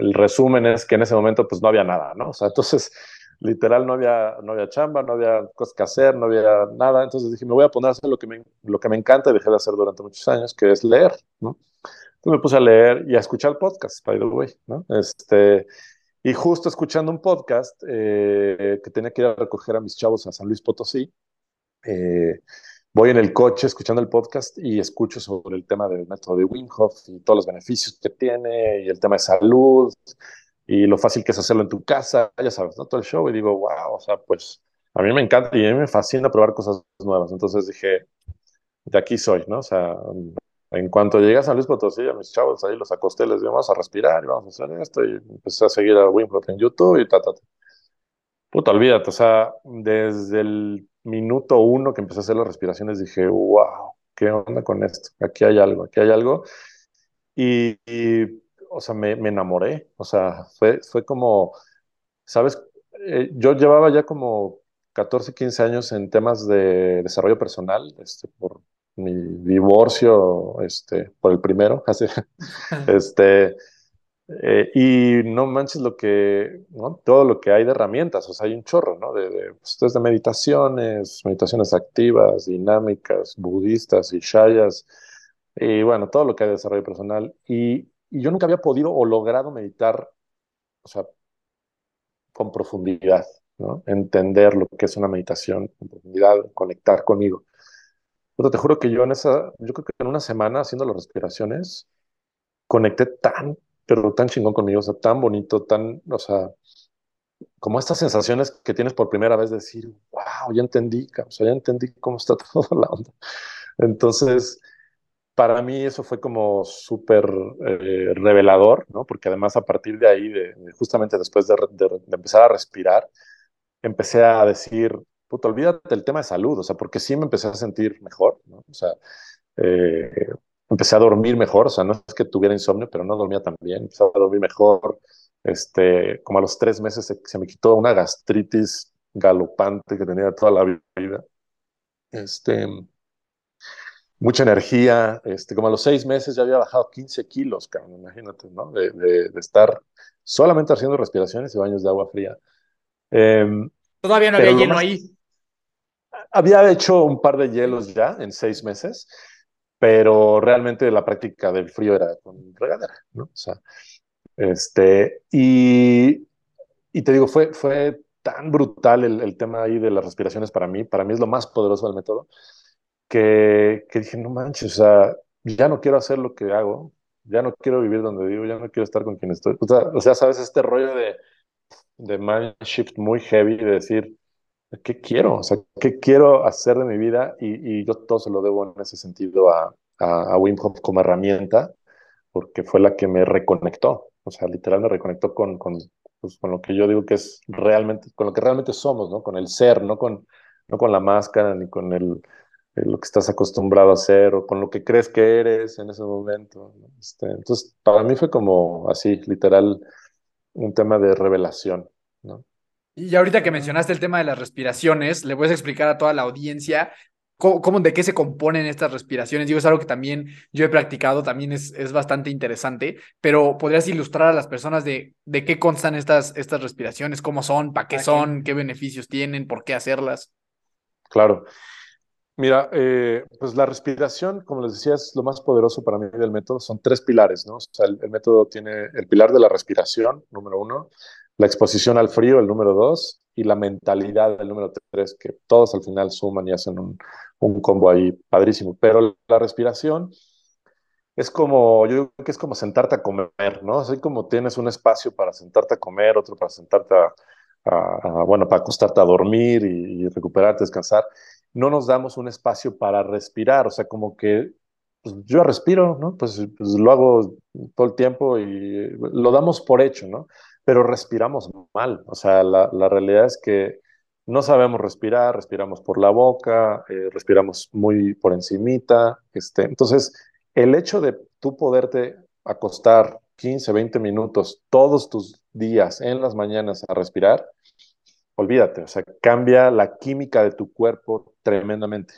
el resumen es que en ese momento pues no había nada, ¿no? O sea, entonces literal no había, no había chamba, no había cosas que hacer, no había nada. Entonces dije, me voy a poner a hacer lo que me, lo que me encanta y dejé de hacer durante muchos años, que es leer, ¿no? Entonces me puse a leer y a escuchar podcast, by the way, ¿no? Este, y justo escuchando un podcast eh, que tenía que ir a recoger a mis chavos a San Luis Potosí, eh, voy en el coche escuchando el podcast y escucho sobre el tema del método de Wim Hof y todos los beneficios que tiene y el tema de salud y lo fácil que es hacerlo en tu casa, ya sabes, ¿no? Todo el show y digo, wow, o sea, pues a mí me encanta y a mí me fascina probar cosas nuevas. Entonces dije, de aquí soy, ¿no? O sea, en cuanto llegué a San Luis Potosí, a mis chavos ahí los acosté, les digo, vamos a respirar y vamos a hacer esto y empecé a seguir a Wim Hof en YouTube y ta, ta, ta. Puta, olvídate, o sea, desde el minuto uno que empecé a hacer las respiraciones dije, wow, ¿qué onda con esto? Aquí hay algo, aquí hay algo. y o sea, me, enamoré. O sea, fue, fue como, ¿sabes? Eh, yo llevaba ya como 14, 15 años en temas de desarrollo personal, este, por mi divorcio, este, por el primero, así, este, eh, y no manches lo que, ¿no? Todo lo que hay de herramientas, o sea, hay un chorro, ¿no? De, de, pues, de meditaciones, meditaciones activas, dinámicas, budistas y shayas, y bueno, todo lo que hay de desarrollo personal. Y y yo nunca había podido o logrado meditar, o sea, con profundidad, ¿no? Entender lo que es una meditación con profundidad, conectar conmigo. Pero te juro que yo en esa, yo creo que en una semana haciendo las respiraciones, conecté tan, pero tan chingón conmigo, o sea, tan bonito, tan, o sea, como estas sensaciones que tienes por primera vez de decir, wow, ya entendí, o sea, ya entendí cómo está toda la onda. Entonces, para mí eso fue como súper eh, revelador, ¿no? Porque además a partir de ahí, justamente después de, empezar a respirar, empecé a decir, puto, olvídate del tema de salud, o sea, porque sí me empecé a sentir mejor, ¿no? O sea, eh, empecé a dormir mejor, o sea, no es que tuviera insomnio, pero no dormía tan bien, empecé a dormir mejor, este, como a los tres meses se, se me quitó una gastritis galopante que tenía toda la vida. Este, mucha energía, este, como a los seis meses ya había bajado 15 kilos, cabrón, imagínate, ¿no? De, de, estar solamente haciendo respiraciones y baños de agua fría. Em, Todavía no había hielo ahí. Había hecho un par de hielos ya en seis meses, pero realmente la práctica del frío era con regadera, ¿no? O sea, este, y, y te digo, fue, fue tan brutal el, el tema ahí de las respiraciones para mí, para mí es lo más poderoso del método, que, dije, no manches, o sea, ya no quiero hacer lo que hago, ya no quiero vivir donde vivo, ya no quiero estar con quien estoy. O sea, sabes, este rollo de, de mind shift muy heavy, de decir, ¿qué quiero? O sea, ¿qué quiero hacer de mi vida? Y, yo todo se lo debo en ese sentido a, a, Wim Hof como herramienta, porque fue la que me reconectó. O sea, literal me reconectó con, con, pues, con lo que yo digo que es realmente, con lo que realmente somos, ¿no? Con el ser, no con, no con la máscara, ni con el, lo que estás acostumbrado a hacer o con lo que crees que eres en ese momento. Este, entonces, para mí fue como así, literal, un tema de revelación. ¿no? Y ahorita que mencionaste el tema de las respiraciones, le puedes explicar a toda la audiencia cómo, de qué se componen estas respiraciones. Digo, es algo que también yo he practicado, también es, es bastante interesante, pero podrías ilustrar a las personas de, de qué constan estas, estas respiraciones, cómo son, para qué son, qué beneficios tienen, por qué hacerlas. Claro. Mira, eh, pues la respiración, como les decía, es lo más poderoso para mí del método. Son tres pilares, ¿no? O sea, el, método tiene el pilar de la respiración, número uno, la exposición al frío, el número dos, y la mentalidad, el número tres, que todos al final suman y hacen un, combo ahí padrísimo. Pero la respiración es como, yo digo que es como sentarte a comer, ¿no? Así como tienes un espacio para sentarte a comer, otro para sentarte a, bueno, para acostarte a dormir y, y recuperarte, descansar no nos damos un espacio para respirar, o sea, como que pues, yo respiro, ¿no? Pues, pues, lo hago todo el tiempo y lo damos por hecho, ¿no? Pero respiramos mal, o sea, la, realidad es que no sabemos respirar, respiramos por la boca, eh, respiramos muy por encimita, este, entonces el hecho de tú poderte acostar 15, 20 minutos todos tus días en las mañanas a respirar, olvídate, o sea, cambia la química de tu cuerpo tremendamente.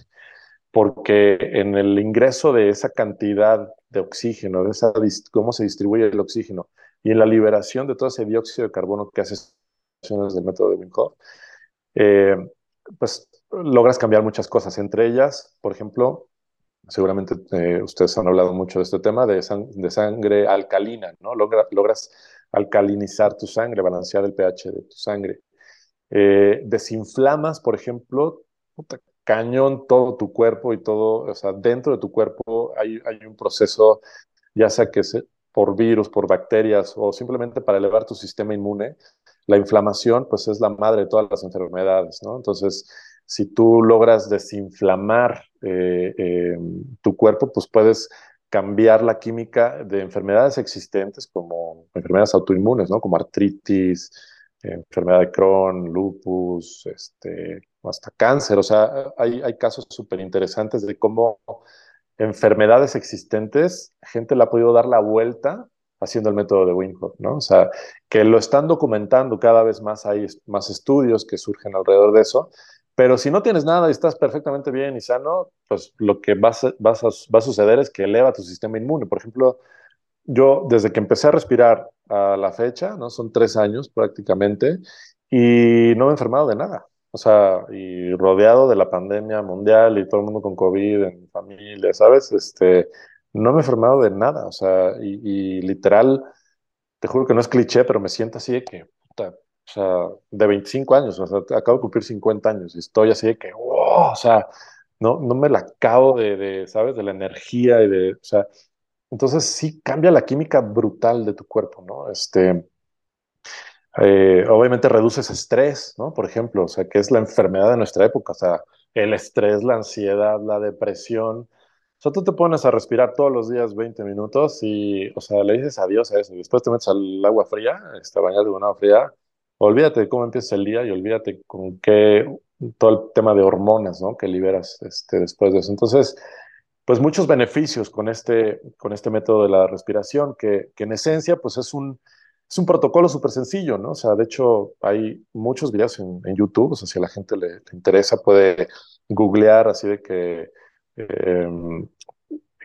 porque en el ingreso de esa cantidad de oxígeno, de esa, cómo se distribuye el oxígeno, y en la liberación de todo ese dióxido de carbono que hace del método de Wim eh, pues logras cambiar muchas cosas. Entre ellas, por ejemplo, seguramente eh, ustedes han hablado mucho de este tema de, sangre alcalina, ¿no? logras alcalinizar tu sangre, balancear el pH de tu sangre. Eh, desinflamas, por ejemplo, cañón todo tu cuerpo y todo, o sea, dentro de tu cuerpo hay, un proceso, ya sea que por virus, por bacterias o simplemente para elevar tu sistema inmune, la inflamación pues es la madre de todas las enfermedades, ¿no? Entonces, si tú logras desinflamar eh, eh, tu cuerpo, pues puedes cambiar la química de enfermedades existentes como enfermedades autoinmunes, ¿no? Como artritis, enfermedad de Crohn, lupus, este, hasta cáncer. O sea, hay, casos súper interesantes de cómo enfermedades existentes, gente le ha podido dar la vuelta haciendo el método de Wim ¿no? O sea, que lo están documentando cada vez más, hay más estudios que surgen alrededor de eso, pero si no tienes nada y estás perfectamente bien y sano, pues lo que a, va a suceder es que eleva tu sistema inmune. Por ejemplo, yo desde que empecé a respirar a la fecha, ¿no? Son tres años prácticamente, y no me he enfermado de nada. O sea, y rodeado de la pandemia mundial y todo el mundo con COVID en familia, ¿sabes? Este, no me he enfermado de nada. O sea, y, literal, te juro que no es cliché, pero me siento así de que, puta, o sea, de 25 años, o sea, acabo de cumplir 50 años y estoy así de que, wow, o sea, no, no me la acabo de, de, ¿sabes? De la energía y de, o sea, entonces sí cambia la química brutal de tu cuerpo, ¿no? Este, eh, obviamente reduces estrés, ¿no? Por ejemplo, o sea, que es la enfermedad de nuestra época, o sea, el estrés, la ansiedad, la depresión. O sea, tú te pones a respirar todos los días 20 minutos y, o sea, le dices adiós a eso y después te metes al agua fría, está bañado con agua fría, olvídate de cómo empieza el día y olvídate con qué, todo el tema de hormonas, ¿no? Que liberas este, después de eso. Entonces, pues muchos beneficios con este, con este método de la respiración, que, que en esencia, pues es un es un protocolo súper sencillo, ¿no? O sea, de hecho, hay muchos videos en, YouTube, o sea, si a la gente le, interesa, puede googlear así de que em,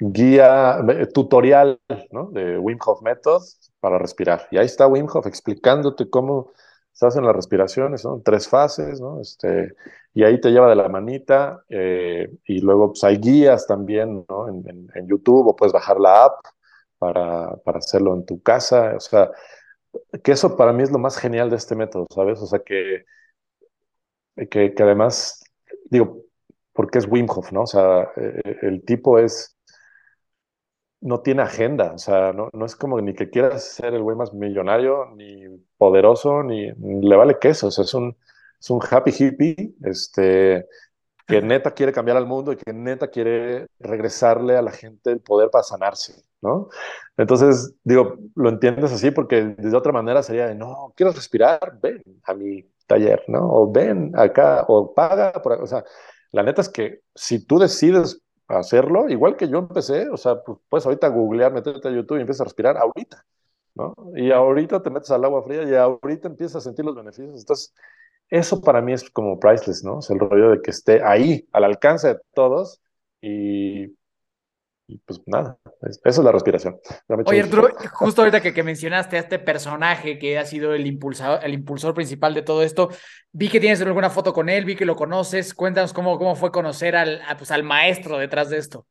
guía, tutorial, ¿no? De Wim Hof Method para respirar. Y ahí está Wim Hof explicándote cómo se hacen las respiraciones, ¿no? Tres fases, ¿no? Este, y ahí te lleva de la manita, eh, y luego pues, hay guías también, ¿no? En, en, YouTube, o puedes bajar la app para, para hacerlo en tu casa, o sea, que eso para mí es lo más genial de este método, ¿sabes? O sea, que, que, además, digo, porque es Wim Hof, ¿no? O sea, eh, el tipo es, no tiene agenda, o sea, no, no es como ni que quiera ser el güey más millonario, ni poderoso, ni, le vale queso, o sea, es un, es un happy hippie, este, que neta quiere cambiar al mundo y que neta quiere regresarle a la gente el poder para sanarse, ¿no? Entonces, digo, lo entiendes así porque de otra manera sería de, no, quiero respirar, ven a mi taller, ¿no? O ven acá, o paga, por, o sea, la neta es que si tú decides hacerlo, igual que yo empecé, o sea, pues puedes ahorita googlear, meterte a YouTube y empiezas a respirar ahorita, ¿no? Y ahorita te metes al agua fría y ahorita empiezas a sentir los beneficios. Entonces, eso para mí es como priceless, ¿no? Es el rollo de que esté ahí, al alcance de todos y, pues nada, eso es la respiración. Oye, Arturo, justo ahorita que, que, mencionaste a este personaje que ha sido el impulsor, el impulsor principal de todo esto, vi que tienes alguna foto con él, vi que lo conoces, cuéntanos cómo, cómo fue conocer al, pues, al maestro detrás de esto.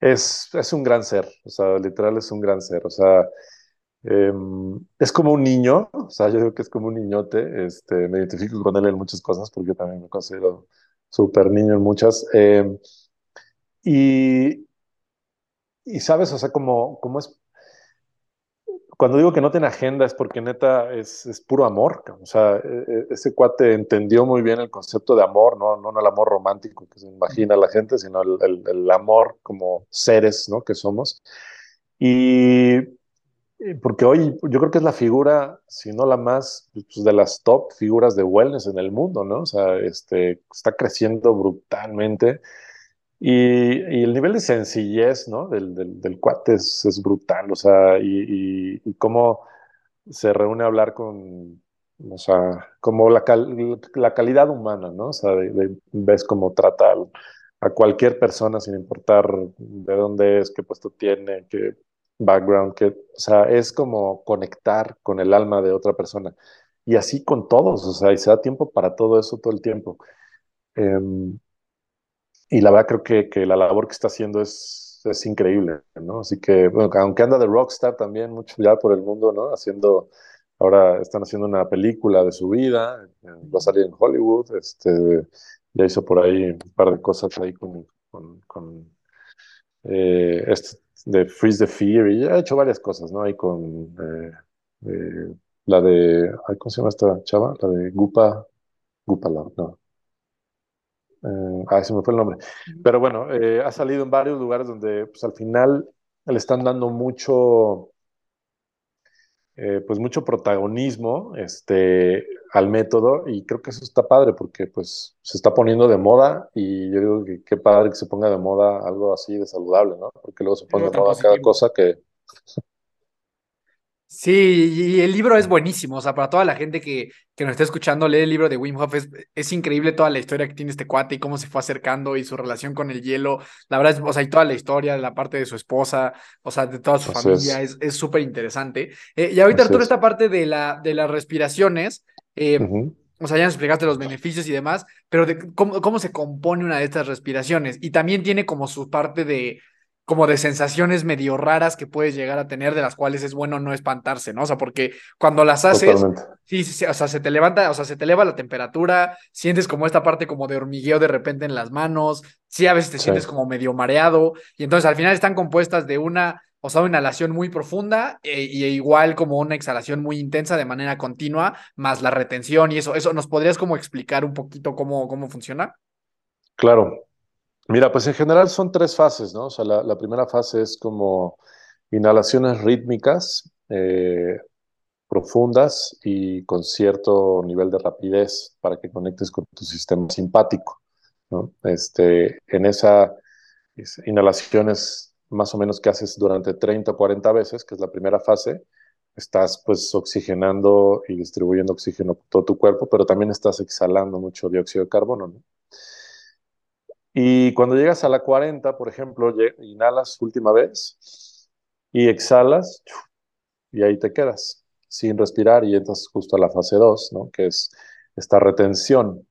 Es, es un gran ser, o sea, literal es un gran ser, o sea, Em, es como un niño, o sea, yo digo que es como un niñote, este, me identifico con él en muchas cosas porque yo también me considero súper niño en muchas. Em, y, y sabes, o sea, como, como es, cuando digo que no tiene agenda es porque neta es, es puro amor, o sea, e, e, ese cuate entendió muy bien el concepto de amor, no, no el amor romántico que se imagina la gente, sino el, el, el amor como seres, ¿no? Que somos. Y porque hoy yo creo que es la figura, si no la más, pues, de las top figuras de wellness en el mundo, ¿no? O sea, este, está creciendo brutalmente. Y, y el nivel de sencillez, ¿no? Del, del, del cuate es, brutal, o sea, y, cómo se reúne a hablar con o sea, como la, la calidad humana, ¿no? O sea, ves cómo trata a cualquier persona sin importar de dónde es, qué puesto tiene, qué background, que, o sea, es como conectar con el alma de otra persona. Y así con todos, o sea, y se da tiempo para todo eso todo el tiempo. Em, y la verdad creo que, que, la labor que está haciendo es, es increíble, ¿no? Así que, bueno, aunque anda de rockstar también mucho ya por el mundo, ¿no? Haciendo, ahora están haciendo una película de su vida, va a salir en Hollywood, este, ya hizo por ahí un par de cosas ahí con, con, con eh, este, de Freeze the Fear, y ha hecho varias cosas, ¿no? Ahí con eh, eh, la de, ¿cómo se llama esta chava? La de Gupa, Gupa, no. Eh, ah, se me fue el nombre. Pero bueno, ha salido en varios lugares donde pues al final le están dando mucho, eh, pues mucho protagonismo este, al método y creo que eso está padre porque pues se está poniendo de moda y yo digo que qué padre que se ponga de moda algo así de saludable, ¿no? Porque luego se pone de moda cada cosa que... Sí, y el libro es buenísimo, o sea, para toda la gente que, que nos está escuchando, leer el libro de Wim Hof, es, es, increíble toda la historia que tiene este cuate y cómo se fue acercando y su relación con el hielo, la verdad es, o sea, y toda la historia de la parte de su esposa, o sea, de toda su familia, es súper interesante. Eh, y ahorita, Arturo, esta parte de, la, de las respiraciones, eh, O sea, ya nos explicaste los beneficios y demás, pero de cómo, cómo se compone una de estas respiraciones. Y también tiene como su parte de, como de sensaciones medio raras que puedes llegar a tener, de las cuales es bueno no espantarse, ¿no? O sea, porque cuando las haces, sí, sí, o sea, se te levanta, o sea, se te eleva la temperatura, sientes como esta parte como de hormigueo de repente en las manos, sí, a veces te sientes como medio mareado, y entonces al final están compuestas de una, o sea, una inhalación muy profunda e, y igual como una exhalación muy intensa de manera continua, más la retención y eso, eso, ¿nos podrías como explicar un poquito cómo, cómo funciona? Claro, Mira, pues en general son tres fases, ¿no? O sea, la, primera fase es como inhalaciones rítmicas, eh, profundas y con cierto nivel de rapidez para que conectes con tu sistema simpático, ¿no? Este, en esa inhalaciones más o menos que haces durante 30 o 40 veces, que es la primera fase, estás pues oxigenando y distribuyendo oxígeno por todo tu cuerpo, pero también estás exhalando mucho dióxido de carbono, ¿no? Y cuando llegas a la 40, por ejemplo, inhalas última vez y exhalas y ahí te quedas sin respirar y entras justo a la fase 2, ¿no? que es esta retención,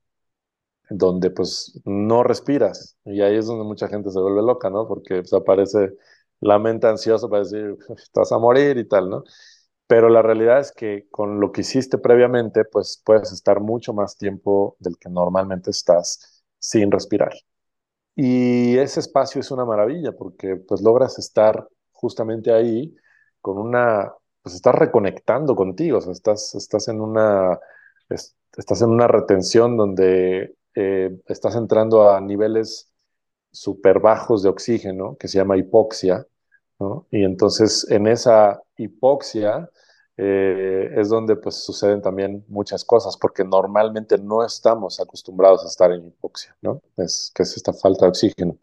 donde pues no respiras. Y ahí es donde mucha gente se vuelve loca, ¿no? Porque pues, aparece la mente ansiosa para decir, estás a morir y tal, ¿no? Pero la realidad es que con lo que hiciste previamente, pues puedes estar mucho más tiempo del que normalmente estás sin respirar. Y ese espacio es una maravilla porque pues logras estar justamente ahí con una, pues estás reconectando contigo, o sea, estás, estás en una, estás en una retención donde eh, estás entrando a niveles súper bajos de oxígeno, que se llama hipoxia, ¿no? Y entonces en esa hipoxia eh, es donde pues suceden también muchas cosas, porque normalmente no estamos acostumbrados a estar en hipoxia, ¿no? Es que es esta falta de oxígeno.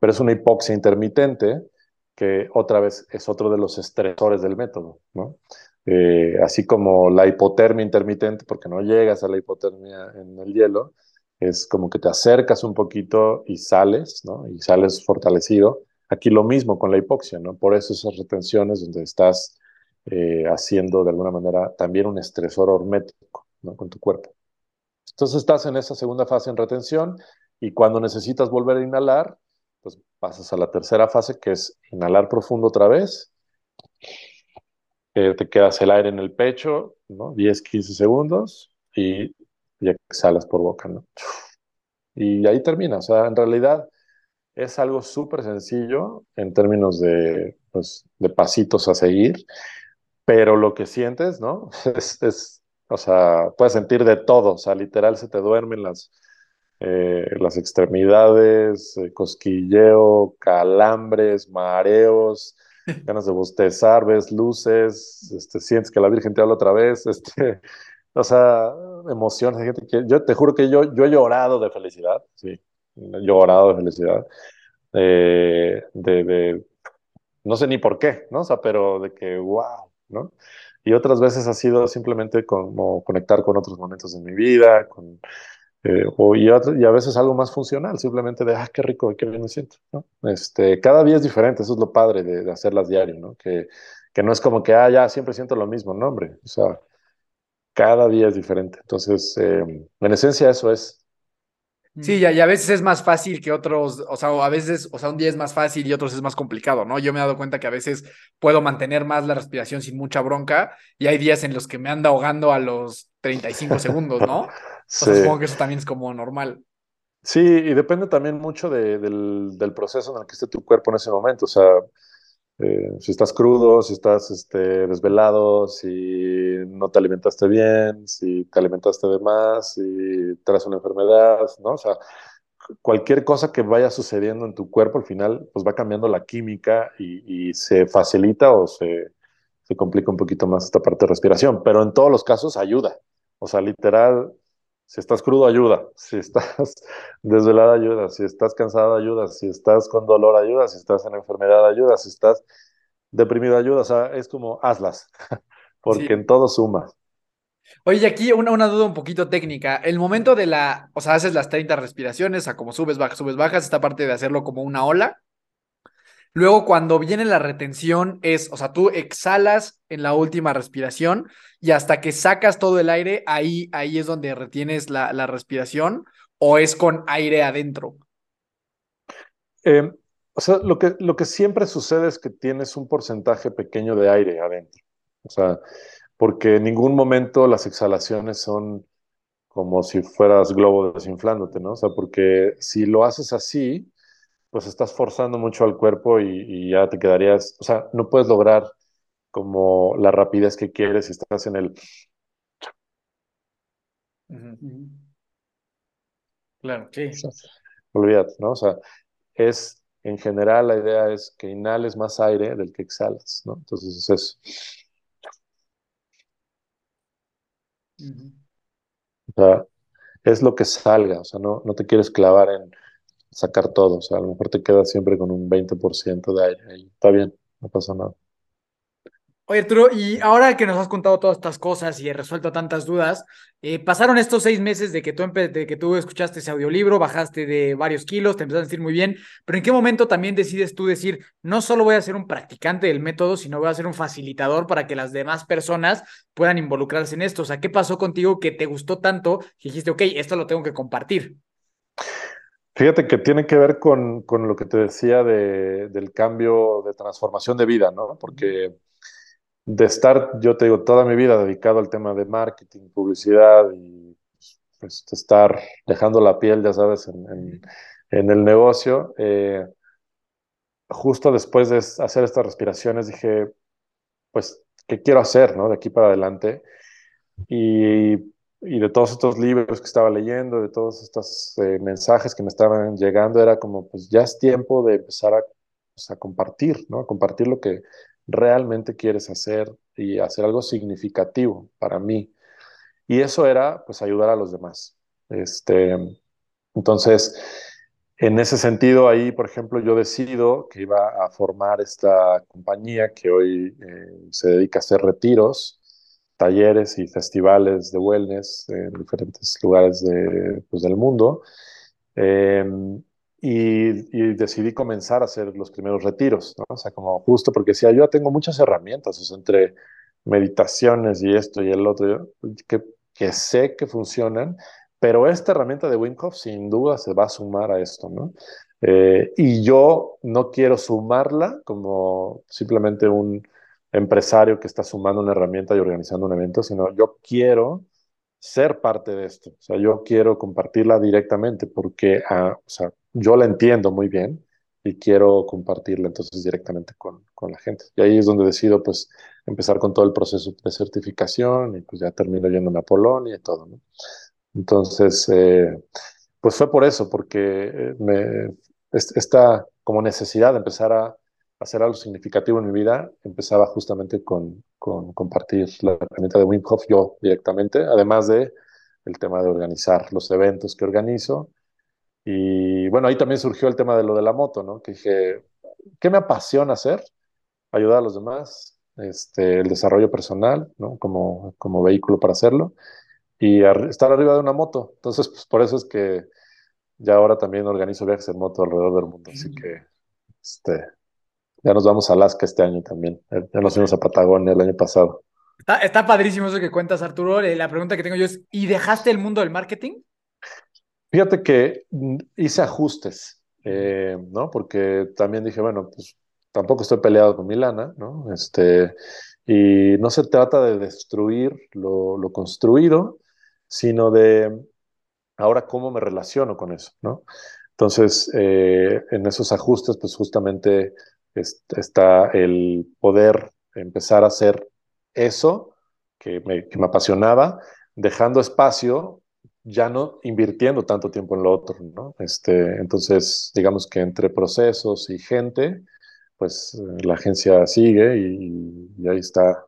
Pero es una hipoxia intermitente que otra vez es otro de los estresores del método, ¿no? Eh, así como la hipotermia intermitente, porque no llegas a la hipotermia en el hielo, es como que te acercas un poquito y sales, ¿no? Y sales fortalecido. Aquí lo mismo con la hipoxia, ¿no? Por eso esas retenciones donde estás eh, haciendo de alguna manera también un estresor hormético con tu cuerpo. Entonces estás en esa segunda fase en retención y cuando necesitas volver a inhalar, pues pasas a la tercera fase que es inhalar profundo otra vez. Eh, te quedas el aire en el pecho, ¿no? 10, 15 segundos y ya exhalas por boca. Y ahí termina. O sea, en realidad es algo súper sencillo en términos de, pues, de pasitos a seguir pero lo que sientes, ¿no? Es, o sea, puedes sentir de todo, o sea, literal se te duermen las, eh, las extremidades, eh, cosquilleo, calambres, mareos, ganas de bostezar, ves luces, este, sientes que la Virgen te habla otra vez, este, o sea, emociones, gente que, yo te juro que yo, yo he llorado de felicidad, sí, he llorado de felicidad, eh, de, de, no sé ni por qué, ¿no? O sea, pero de que, wow, y otras veces ha sido simplemente como conectar con otros momentos de mi vida, con, eh, o, y, a, veces algo más funcional, simplemente de, ah, qué rico, qué bien me siento. Este, cada día es diferente, eso es lo padre de, de hacerlas diario, ¿no? Que, que no es como que, ah, ya siempre siento lo mismo, no, hombre. O sea, cada día es diferente. Entonces, eh, en esencia eso es. Sí, y a, veces es más fácil que otros, o sea, a veces, o sea, un día es más fácil y otros es más complicado, ¿no? Yo me he dado cuenta que a veces puedo mantener más la respiración sin mucha bronca y hay días en los que me anda ahogando a los 35 segundos, ¿no? sí. supongo que eso también es como normal. Sí, y depende también mucho del, del, proceso en el que esté tu cuerpo en ese momento. O sea, eh, si estás crudo, si estás este, desvelado, si no te alimentaste bien, si te alimentaste de más, si traes una enfermedad, ¿no? O sea, cualquier cosa que vaya sucediendo en tu cuerpo al final, pues va cambiando la química y, y se facilita o se, se complica un poquito más esta parte de respiración, pero en todos los casos ayuda. O sea, literal, si estás crudo, ayuda. Si estás desvelada, ayuda. Si estás cansado, ayuda. Si estás con dolor, ayuda. Si estás en enfermedad, ayuda. Si estás deprimido, ayuda. O sea, es como hazlas, porque en todo suma. Oye, aquí una, una duda un poquito técnica. El momento de la, o sea, haces las 30 respiraciones, a como subes, bajas, subes, bajas, esta parte de hacerlo como una ola. Luego, cuando viene la retención, es, o sea, tú exhalas en la última respiración y hasta que sacas todo el aire, ahí, ahí es donde retienes la, respiración, o es con aire adentro. Em, o sea, lo que, lo que siempre sucede es que tienes un porcentaje pequeño de aire adentro. O sea, porque en ningún momento las exhalaciones son como si fueras globo desinflándote, ¿no? O sea, porque si lo haces así, pues estás forzando mucho al cuerpo y, ya te quedarías, o sea, no puedes lograr como la rapidez que quieres si estás en el... Claro, sí. Olvídate, ¿no? O sea, es, en general la idea es que inhales más aire del que exhalas, ¿no? Entonces es eso. O sea, es lo que salga, o sea, no, no te quieres clavar en sacar todo. O sea, a lo mejor te quedas siempre con un 20% de aire ahí. Está bien, no pasa nada. Oye, Arturo, y ahora que nos has contado todas estas cosas y he resuelto tantas dudas, eh, pasaron estos seis meses de que, tú de que tú escuchaste ese audiolibro, bajaste de varios kilos, te empezaste a sentir muy bien, pero ¿en qué momento también decides tú decir, no solo voy a ser un practicante del método, sino voy a ser un facilitador para que las demás personas puedan involucrarse en esto? O sea, ¿qué pasó contigo que te gustó tanto que dijiste, ok, esto lo tengo que compartir? Fíjate que tiene que ver con, con lo que te decía de, del cambio de transformación de vida, ¿no? Porque de estar, yo te digo, toda mi vida dedicado al tema de marketing, publicidad y pues, estar dejando la piel, ya sabes, en, en, el negocio, eh, justo después de hacer estas respiraciones dije, pues, ¿qué quiero hacer, ¿no? De aquí para adelante. Y y de todos estos libros que estaba leyendo, de todos estos eh, mensajes que me estaban llegando, era como, pues ya es tiempo de empezar a, pues, a, compartir, ¿no? A compartir lo que realmente quieres hacer y hacer algo significativo para mí. Y eso era, pues, ayudar a los demás. Este, entonces, en ese sentido, ahí, por ejemplo, yo decido que iba a formar esta compañía que hoy eh, se dedica a hacer retiros talleres y festivales de wellness en diferentes lugares de, pues, del mundo. Em, y, decidí comenzar a hacer los primeros retiros, ¿no? O sea, como justo porque decía, yo tengo muchas herramientas, o entre meditaciones y esto y el otro, que, que sé que funcionan, pero esta herramienta de Wim sin duda se va a sumar a esto, ¿no? Eh, y yo no quiero sumarla como simplemente un, empresario que está sumando una herramienta y organizando un evento, sino yo quiero ser parte de esto. O sea, yo quiero compartirla directamente porque ah, o sea, yo la entiendo muy bien y quiero compartirla entonces directamente con, con, la gente. Y ahí es donde decido pues empezar con todo el proceso de certificación y pues ya termino yendo a Polonia y todo. Entonces, eh, pues fue por eso, porque eh, me, esta como necesidad de empezar a hacer algo significativo en mi vida, empezaba justamente con, con compartir la herramienta de Wim Hof yo directamente, además de el tema de organizar los eventos que organizo. Y bueno, ahí también surgió el tema de lo de la moto, ¿no? Que dije, ¿qué me apasiona hacer? Ayudar a los demás este, el desarrollo personal, ¿no? Como, como vehículo para hacerlo, y estar arriba de una moto. Entonces, pues por eso es que ya ahora también organizo viajes en moto alrededor del mundo, así que este, ya nos vamos a Alaska este año también. Ya nos fuimos a Patagonia el año pasado. Está, está padrísimo eso que cuentas, Arturo. Eh, la pregunta que tengo yo es, ¿y dejaste el mundo del marketing? Fíjate que mm, hice ajustes, eh, ¿no? Porque también dije, bueno, pues tampoco estoy peleado con Milana, ¿no? Este, y no se trata de destruir lo, lo construido, sino de ahora cómo me relaciono con eso, ¿no? Entonces, eh, en esos ajustes, pues justamente está el poder empezar a hacer eso que me, que me apasionaba, dejando espacio ya no invirtiendo tanto tiempo en lo otro, ¿no? Este, entonces, digamos que entre procesos y gente, pues eh, la agencia sigue y, ahí está.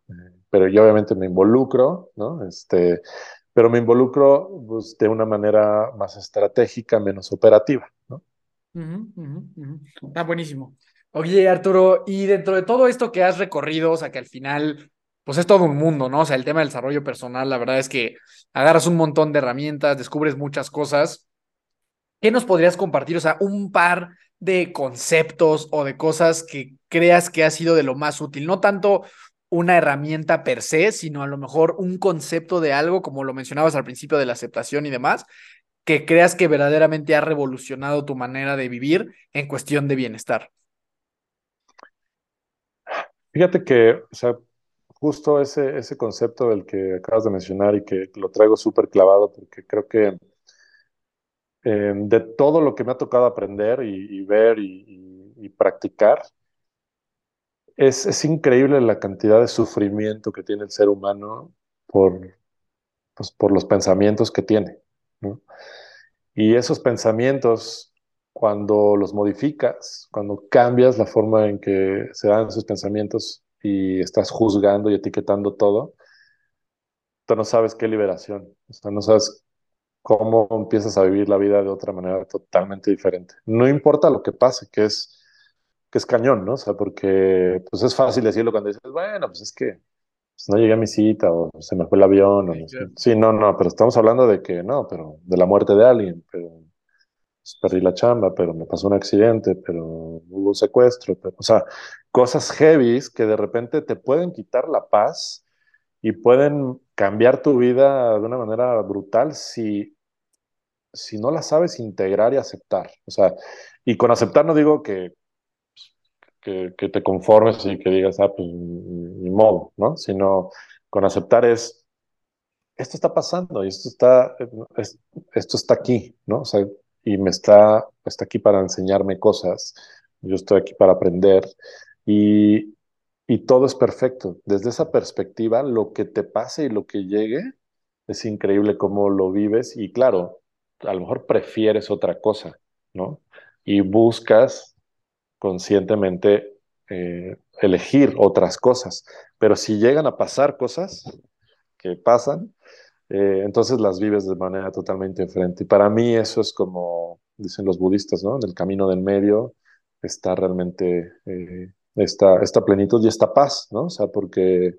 Pero yo obviamente me involucro, ¿no? Este, pero me involucro pues, de una manera más estratégica, menos operativa, ¿no? Está buenísimo. Oye, Arturo, y dentro de todo esto que has recorrido, o sea, que al final pues es todo un mundo, ¿no? O sea, el tema del desarrollo personal, la verdad es que agarras un montón de herramientas, descubres muchas cosas. ¿Qué nos podrías compartir? O sea, un par de conceptos o de cosas que creas que ha sido de lo más útil, no tanto una herramienta per se, sino a lo mejor un concepto de algo, como lo mencionabas al principio de la aceptación y demás, que creas que verdaderamente ha revolucionado tu manera de vivir en cuestión de bienestar. Fíjate que, o sea, justo ese, ese concepto del que acabas de mencionar y que lo traigo súper clavado porque creo que eh, de todo lo que me ha tocado aprender y, ver y, practicar, es, es, increíble la cantidad de sufrimiento que tiene el ser humano por, pues, por los pensamientos que tiene. Y esos pensamientos, cuando los modificas, cuando cambias la forma en que se dan esos pensamientos, y estás juzgando y etiquetando todo, tú no sabes qué liberación, o sea, no sabes cómo empiezas a vivir la vida de otra manera totalmente diferente. No importa lo que pase, que es, que es cañón, ¿no? O sea, porque pues es fácil decirlo cuando dices, bueno, pues es que pues, no llegué a mi cita o se me fue el avión. O sí, no, no, pero estamos hablando de que no, pero de la muerte de alguien, pero pues, perdí la chamba, pero me pasó un accidente, pero hubo un secuestro, pero, o sea, cosas heavy que de repente te pueden quitar la paz y pueden cambiar tu vida de una manera brutal si, si no la sabes integrar y aceptar. O sea, y con aceptar no digo que, que, que te conformes y que digas, ah, pues ni modo, ¿no? Sino con aceptar es, esto está pasando y esto está, esto está aquí, ¿no? O sea, y me está, está aquí para enseñarme cosas, yo estoy aquí para aprender y, y todo es perfecto. Desde esa perspectiva, lo que te pase y lo que llegue, es increíble cómo lo vives y claro, a lo mejor prefieres otra cosa, ¿no? Y buscas conscientemente eh, elegir otras cosas, pero si llegan a pasar cosas que pasan, eh, entonces las vives de manera totalmente diferente. Y para mí eso es como, dicen los budistas, ¿no? En el camino del medio está realmente eh, esta, esta, plenitud y esta paz, ¿no? O sea, porque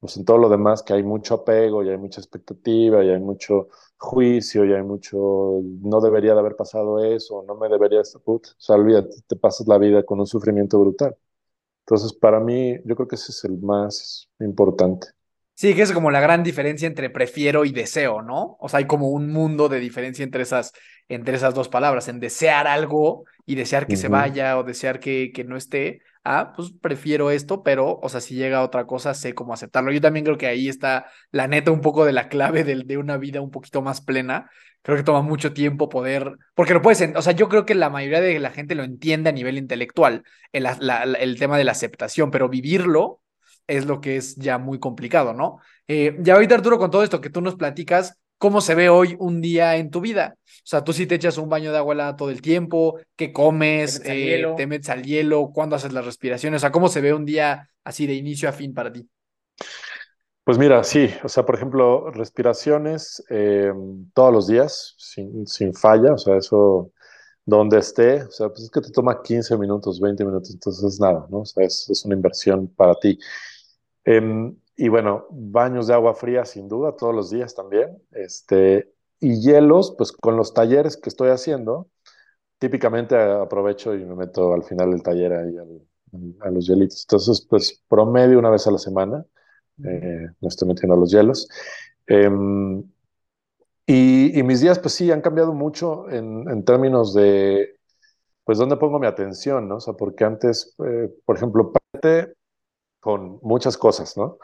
pues en todo lo demás que hay mucho apego y hay mucha expectativa y hay mucho juicio y hay mucho, no debería de haber pasado eso, no me debería, put, o sea, olvídate, te pasas la vida con un sufrimiento brutal. Entonces, para mí, yo creo que ese es el más importante. Sí, que es como la gran diferencia entre prefiero y deseo, ¿no? O sea, hay como un mundo de diferencia entre esas, entre esas dos palabras, en desear algo y desear que se vaya o desear que, que no esté. Ah, pues prefiero esto, pero, o sea, si llega otra cosa, sé cómo aceptarlo. Yo también creo que ahí está la neta un poco de la clave de, de una vida un poquito más plena. Creo que toma mucho tiempo poder, porque lo puedes, o sea, yo creo que la mayoría de la gente lo entiende a nivel intelectual, el, el tema de la aceptación, pero vivirlo es lo que es ya muy complicado, ¿no? Eh, ya ahorita, Arturo, con todo esto que tú nos platicas, ¿cómo se ve hoy un día en tu vida? O sea, tú sí te echas un baño de agua helada todo el tiempo, ¿qué comes? Eh, ¿Te metes, al hielo? ¿Cuándo haces las respiraciones? O sea, ¿cómo se ve un día así de inicio a fin para ti? Pues mira, sí, o sea, por ejemplo, respiraciones eh, todos los días, sin, sin falla, o sea, eso donde esté, o sea, pues es que te toma 15 minutos, 20 minutos, entonces nada, ¿no? O sea, es, es una inversión para ti. Em, y bueno, baños de agua fría sin duda, todos los días también. Este, y hielos, pues con los talleres que estoy haciendo, típicamente aprovecho y me meto al final del taller ahí a los hielitos. Entonces, pues promedio una vez a la semana eh, me estoy metiendo a los hielos. Em, y, mis días, pues sí, han cambiado mucho en, términos de, pues, dónde pongo mi atención, ¿no? O sea, porque antes, eh, por ejemplo, parte con muchas cosas, ¿no?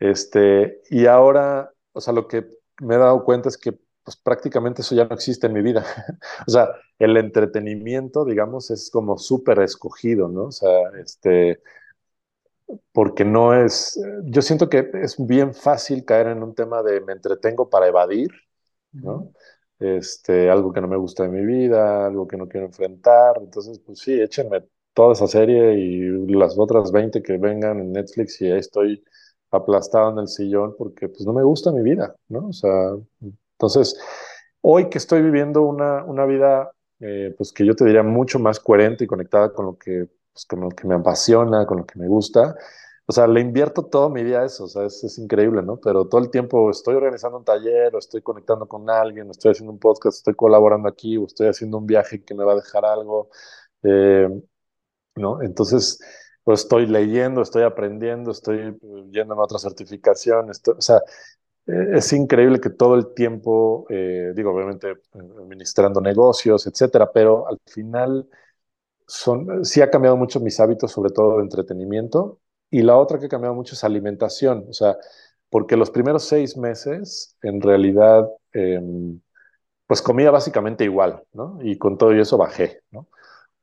Este, y ahora, o sea, lo que me he dado cuenta es que pues prácticamente eso ya no existe en mi vida. o sea, el entretenimiento, digamos, es como súper escogido, ¿no? O sea, este, porque no es, yo siento que es bien fácil caer en un tema de me entretengo para evadir, ¿no? Este, algo que no me gusta de mi vida, algo que no quiero enfrentar, entonces, pues sí, échenme toda esa serie y las otras 20 que vengan en Netflix y ahí estoy aplastado en el sillón porque pues no me gusta mi vida, ¿no? O sea, entonces, hoy que estoy viviendo una, una vida, eh, pues que yo te diría mucho más coherente y conectada con lo que, pues, con lo que me apasiona, con lo que me gusta, o sea, le invierto todo mi día a eso, o sea, es, es, increíble, ¿no? Pero todo el tiempo estoy organizando un taller, o estoy conectando con alguien, o estoy haciendo un podcast, estoy colaborando aquí, o estoy haciendo un viaje que me va a dejar algo, eh, ¿no? Entonces, pues estoy leyendo, estoy aprendiendo, estoy yendo a otra certificación, o sea, eh, es increíble que todo el tiempo, eh, digo, obviamente administrando negocios, etcétera, pero al final son, sí ha cambiado mucho mis hábitos, sobre todo de entretenimiento, y la otra que ha cambiado mucho es alimentación, o sea, porque los primeros seis meses, en realidad, em, pues comía básicamente igual, ¿no? Y con todo eso bajé, ¿no?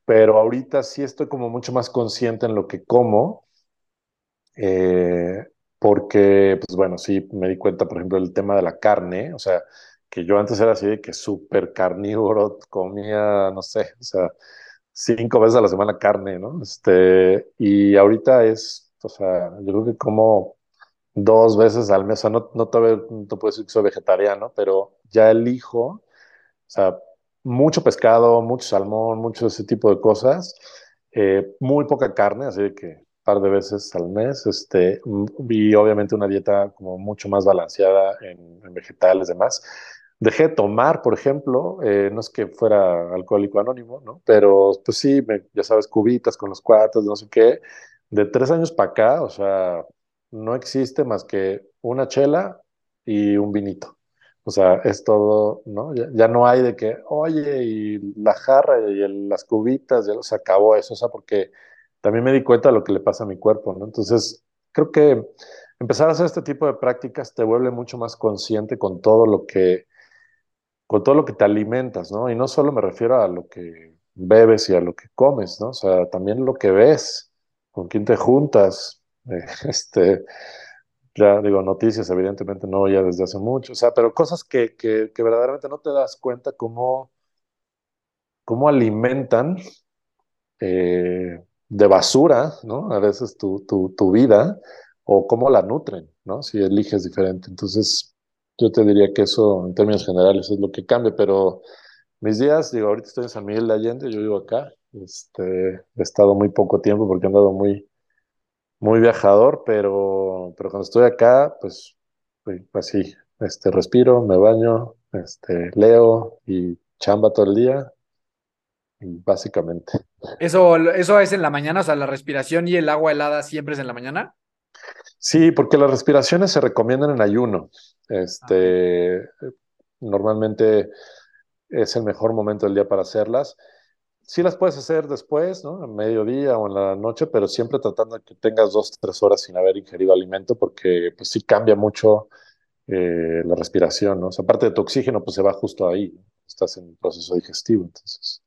Pero ahorita sí estoy como mucho más consciente en lo que como, eh, porque, pues bueno, sí me di cuenta, por ejemplo, del tema de la carne, o sea, que yo antes era así de que súper carnívoro, comía, no sé, o sea, cinco veces a la semana carne, ¿no? Este, y ahorita es, o sea, yo creo que como dos veces al mes, o sea, no, no te, no te puedo decir que soy vegetariano, pero ya elijo, o sea, mucho pescado, mucho salmón, mucho ese tipo de cosas, eh, muy poca carne, así que un par de veces al mes, este, y obviamente una dieta como mucho más balanceada en, vegetales y demás. Dejé de tomar, por ejemplo, eh, no es que fuera alcohólico anónimo, ¿no? Pero pues sí, ya sabes, cubitas con los cuates, no sé qué. De tres años para acá, o sea, no existe más que una chela y un vinito. O sea, es todo, ¿no? Ya, no hay de que, oye, y la jarra y las cubitas, ya se acabó eso, o sea, porque también me di cuenta de lo que le pasa a mi cuerpo, ¿no? Entonces, creo que empezar a hacer este tipo de prácticas te vuelve mucho más consciente con todo lo que, con todo lo que te alimentas, ¿no? Y no solo me refiero a lo que bebes y a lo que comes, ¿no? O sea, también lo que ves, con quién te juntas, este ya digo, noticias evidentemente no ya desde hace mucho, o sea, pero cosas que, que, que verdaderamente no te das cuenta cómo, cómo alimentan eh, de basura, ¿no? A veces tu, tu, tu, vida o cómo la nutren, ¿no? Si eliges diferente. Entonces, yo te diría que eso en términos generales es lo que cambia, pero mis días, digo, ahorita estoy en San Miguel de Allende, yo vivo acá, este, he estado muy poco tiempo porque he andado muy muy viajador, pero, pero cuando estoy acá, pues, así, este, respiro, me baño, este, leo y chamba todo el día, básicamente. ¿Eso, ¿Eso es en la mañana? O sea, la respiración y el agua helada siempre es en la mañana. Sí, porque las respiraciones se recomiendan en ayuno. Este, ah, normalmente es el mejor momento del día para hacerlas sí las puedes hacer después, ¿no? A mediodía o en la noche, pero siempre tratando de que tengas dos, tres horas sin haber ingerido alimento, porque pues sí cambia mucho eh, la respiración, ¿no? O sea, aparte de tu oxígeno, pues se va justo ahí, estás en el proceso digestivo, entonces.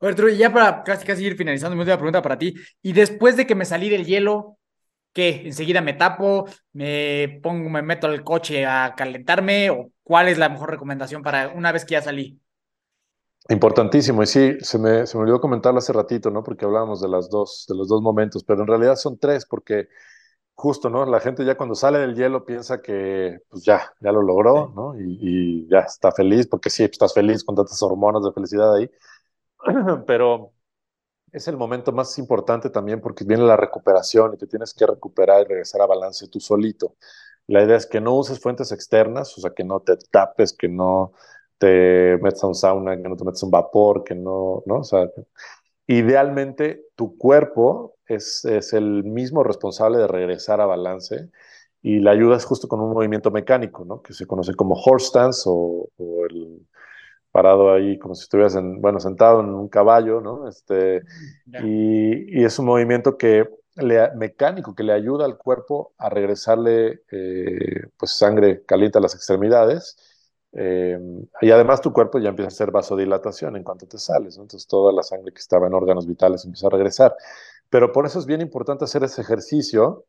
Oye, Arturo, ya para casi, casi ir finalizando, me última pregunta para ti. Y después de que me salí del hielo, ¿qué? ¿Enseguida me tapo? ¿Me pongo, me meto al coche a calentarme? ¿O cuál es la mejor recomendación para una vez que ya salí? Importantísimo, y sí, se me, se me olvidó comentarlo hace ratito, ¿no? Porque hablábamos de las dos, de los dos momentos, pero en realidad son tres, porque justo, ¿no? La gente ya cuando sale del hielo piensa que, pues ya, ya lo logró, ¿no? Y, ya está feliz, porque sí, estás feliz con tantas hormonas de felicidad ahí. pero es el momento más importante también porque viene la recuperación y te tienes que recuperar y regresar a balance tú solito. La idea es que no uses fuentes externas, o sea, que no te tapes, que no te metas a un sauna, que no te metas un vapor, que no, ¿no? O sea, idealmente tu cuerpo es, es el mismo responsable de regresar a balance y la ayudas justo con un movimiento mecánico, ¿no? Que se conoce como horse stance o, o el parado ahí como si estuvieras, en, bueno, sentado en un caballo, ¿no? Este, y, y, es un movimiento que le, mecánico que le ayuda al cuerpo a regresarle eh, pues sangre caliente a las extremidades. Eh, y además tu cuerpo ya empieza a hacer vasodilatación en cuanto te sales, entonces toda la sangre que estaba en órganos vitales empieza a regresar. Pero por eso es bien importante hacer ese ejercicio.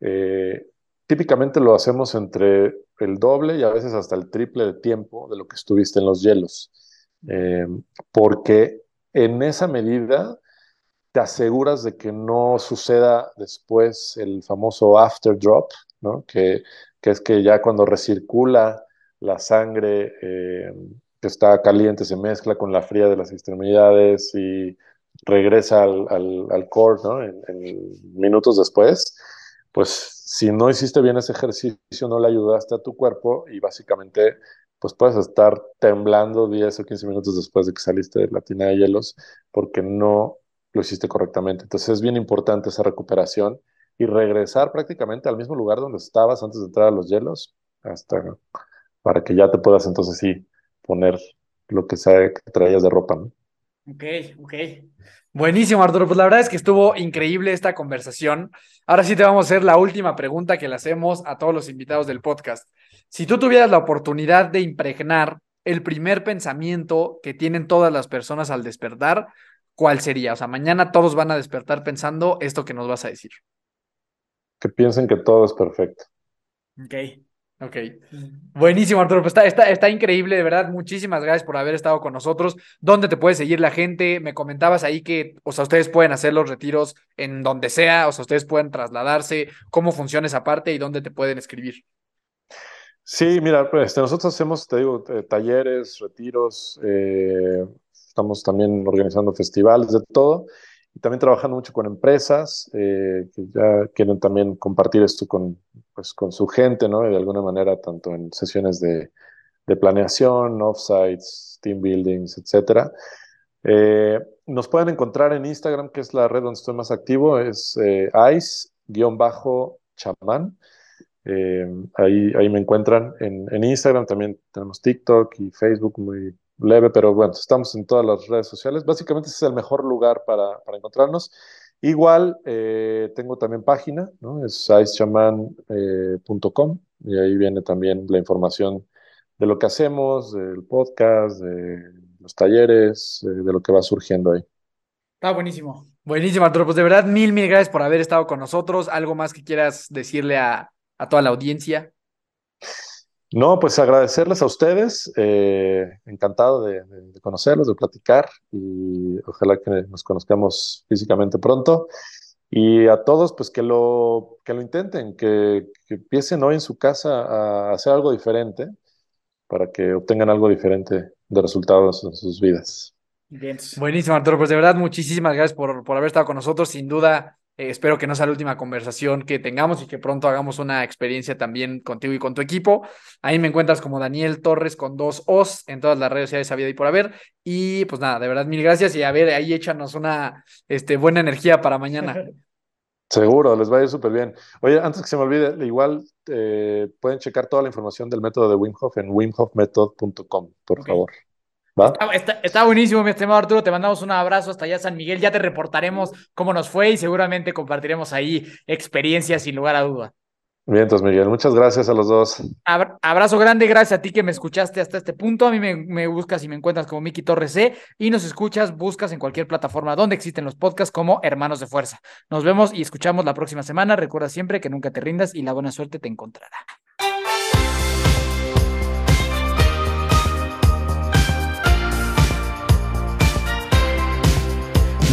Eh, típicamente lo hacemos entre el doble y a veces hasta el triple de tiempo de lo que estuviste en los hielos. Eh, porque en esa medida te aseguras de que no suceda después el famoso after drop, ¿no? que, que es que ya cuando recircula la sangre eh, que está caliente se mezcla con la fría de las extremidades y regresa al, al, al core en minutos después, pues si no hiciste bien ese ejercicio, no le ayudaste a tu cuerpo y básicamente pues puedes estar temblando 10 o 15 minutos después de que saliste de la tina de hielos porque no lo hiciste correctamente. Entonces es bien importante esa recuperación y regresar prácticamente al mismo lugar donde estabas antes de entrar a los hielos hasta para que ya te puedas entonces sí poner lo que sea que traías de ropa. ¿no? Ok, ok. Buenísimo, Arturo. Pues la verdad es que estuvo increíble esta conversación. Ahora sí te vamos a hacer la última pregunta que le hacemos a todos los invitados del podcast. Si tú tuvieras la oportunidad de impregnar el primer pensamiento que tienen todas las personas al despertar, ¿cuál sería? O sea, mañana todos van a despertar pensando esto que nos vas a decir. Que piensen que todo es perfecto. Ok. Ok. Buenísimo, Arturo. Pues está, está, está, increíble, de verdad. Muchísimas gracias por haber estado con nosotros. ¿Dónde te puede seguir la gente? Me comentabas ahí que, o sea, ustedes pueden hacer los retiros en donde sea, o sea, ustedes pueden trasladarse. ¿Cómo funciona esa parte y dónde te pueden escribir? Sí, mira, pues nosotros hacemos, te digo, eh, talleres, retiros, eh, estamos también organizando festivales, de todo y también trabajando mucho con empresas eh, que ya quieren también compartir esto con, pues, con su gente, ¿no? De alguna manera, tanto en sesiones de, de planeación, offsites, team buildings, etcétera. Eh, nos pueden encontrar en Instagram, que es la red donde estoy más activo, es eh, ice-chamán. Ahí, ahí me encuentran en, en Instagram, también tenemos TikTok y Facebook muy leve, pero bueno, estamos en todas las redes sociales. Básicamente ese es el mejor lugar para, para encontrarnos. Igual eh, tengo también página, ¿no? Es sizechaman.com eh, y ahí viene también la información de lo que hacemos, del podcast, de los talleres, eh, de lo que va surgiendo ahí. Está buenísimo. Buenísimo, Arturo. Pues de verdad, mil, mil gracias por haber estado con nosotros. ¿Algo más que quieras decirle a, a toda la audiencia? No, pues agradecerles a ustedes, eh, encantado de, de, conocerlos, de platicar y ojalá que nos conozcamos físicamente pronto. Y a todos, pues que lo, que lo intenten, que, que empiecen hoy en su casa a hacer algo diferente para que obtengan algo diferente de resultados en sus vidas. Bien. Buenísimo, Arturo. Pues de verdad, muchísimas gracias por, por haber estado con nosotros. Sin duda, eh, espero que no sea la última conversación que tengamos y que pronto hagamos una experiencia también contigo y con tu equipo. Ahí me encuentras como Daniel Torres con dos O's en todas las redes sociales había y por haber. Y pues nada, de verdad, mil gracias y a ver, ahí échanos una este, buena energía para mañana. Seguro, les va a ir súper bien. Oye, antes que se me olvide, igual eh, pueden checar toda la información del método de Wim Hof en wimhofmethod.com, por okay. favor. Está, está, está, buenísimo, mi estimado Arturo. Te mandamos un abrazo hasta allá, San Miguel. Ya te reportaremos cómo nos fue y seguramente compartiremos ahí experiencias sin lugar a duda. Bien, entonces, Miguel, muchas gracias a los dos. Abrazo grande, gracias a ti que me escuchaste hasta este punto. A mí me, me buscas y me encuentras como Miki Torres C y nos escuchas, buscas en cualquier plataforma donde existen los podcasts como Hermanos de Fuerza. Nos vemos y escuchamos la próxima semana. Recuerda siempre que nunca te rindas y la buena suerte te encontrará.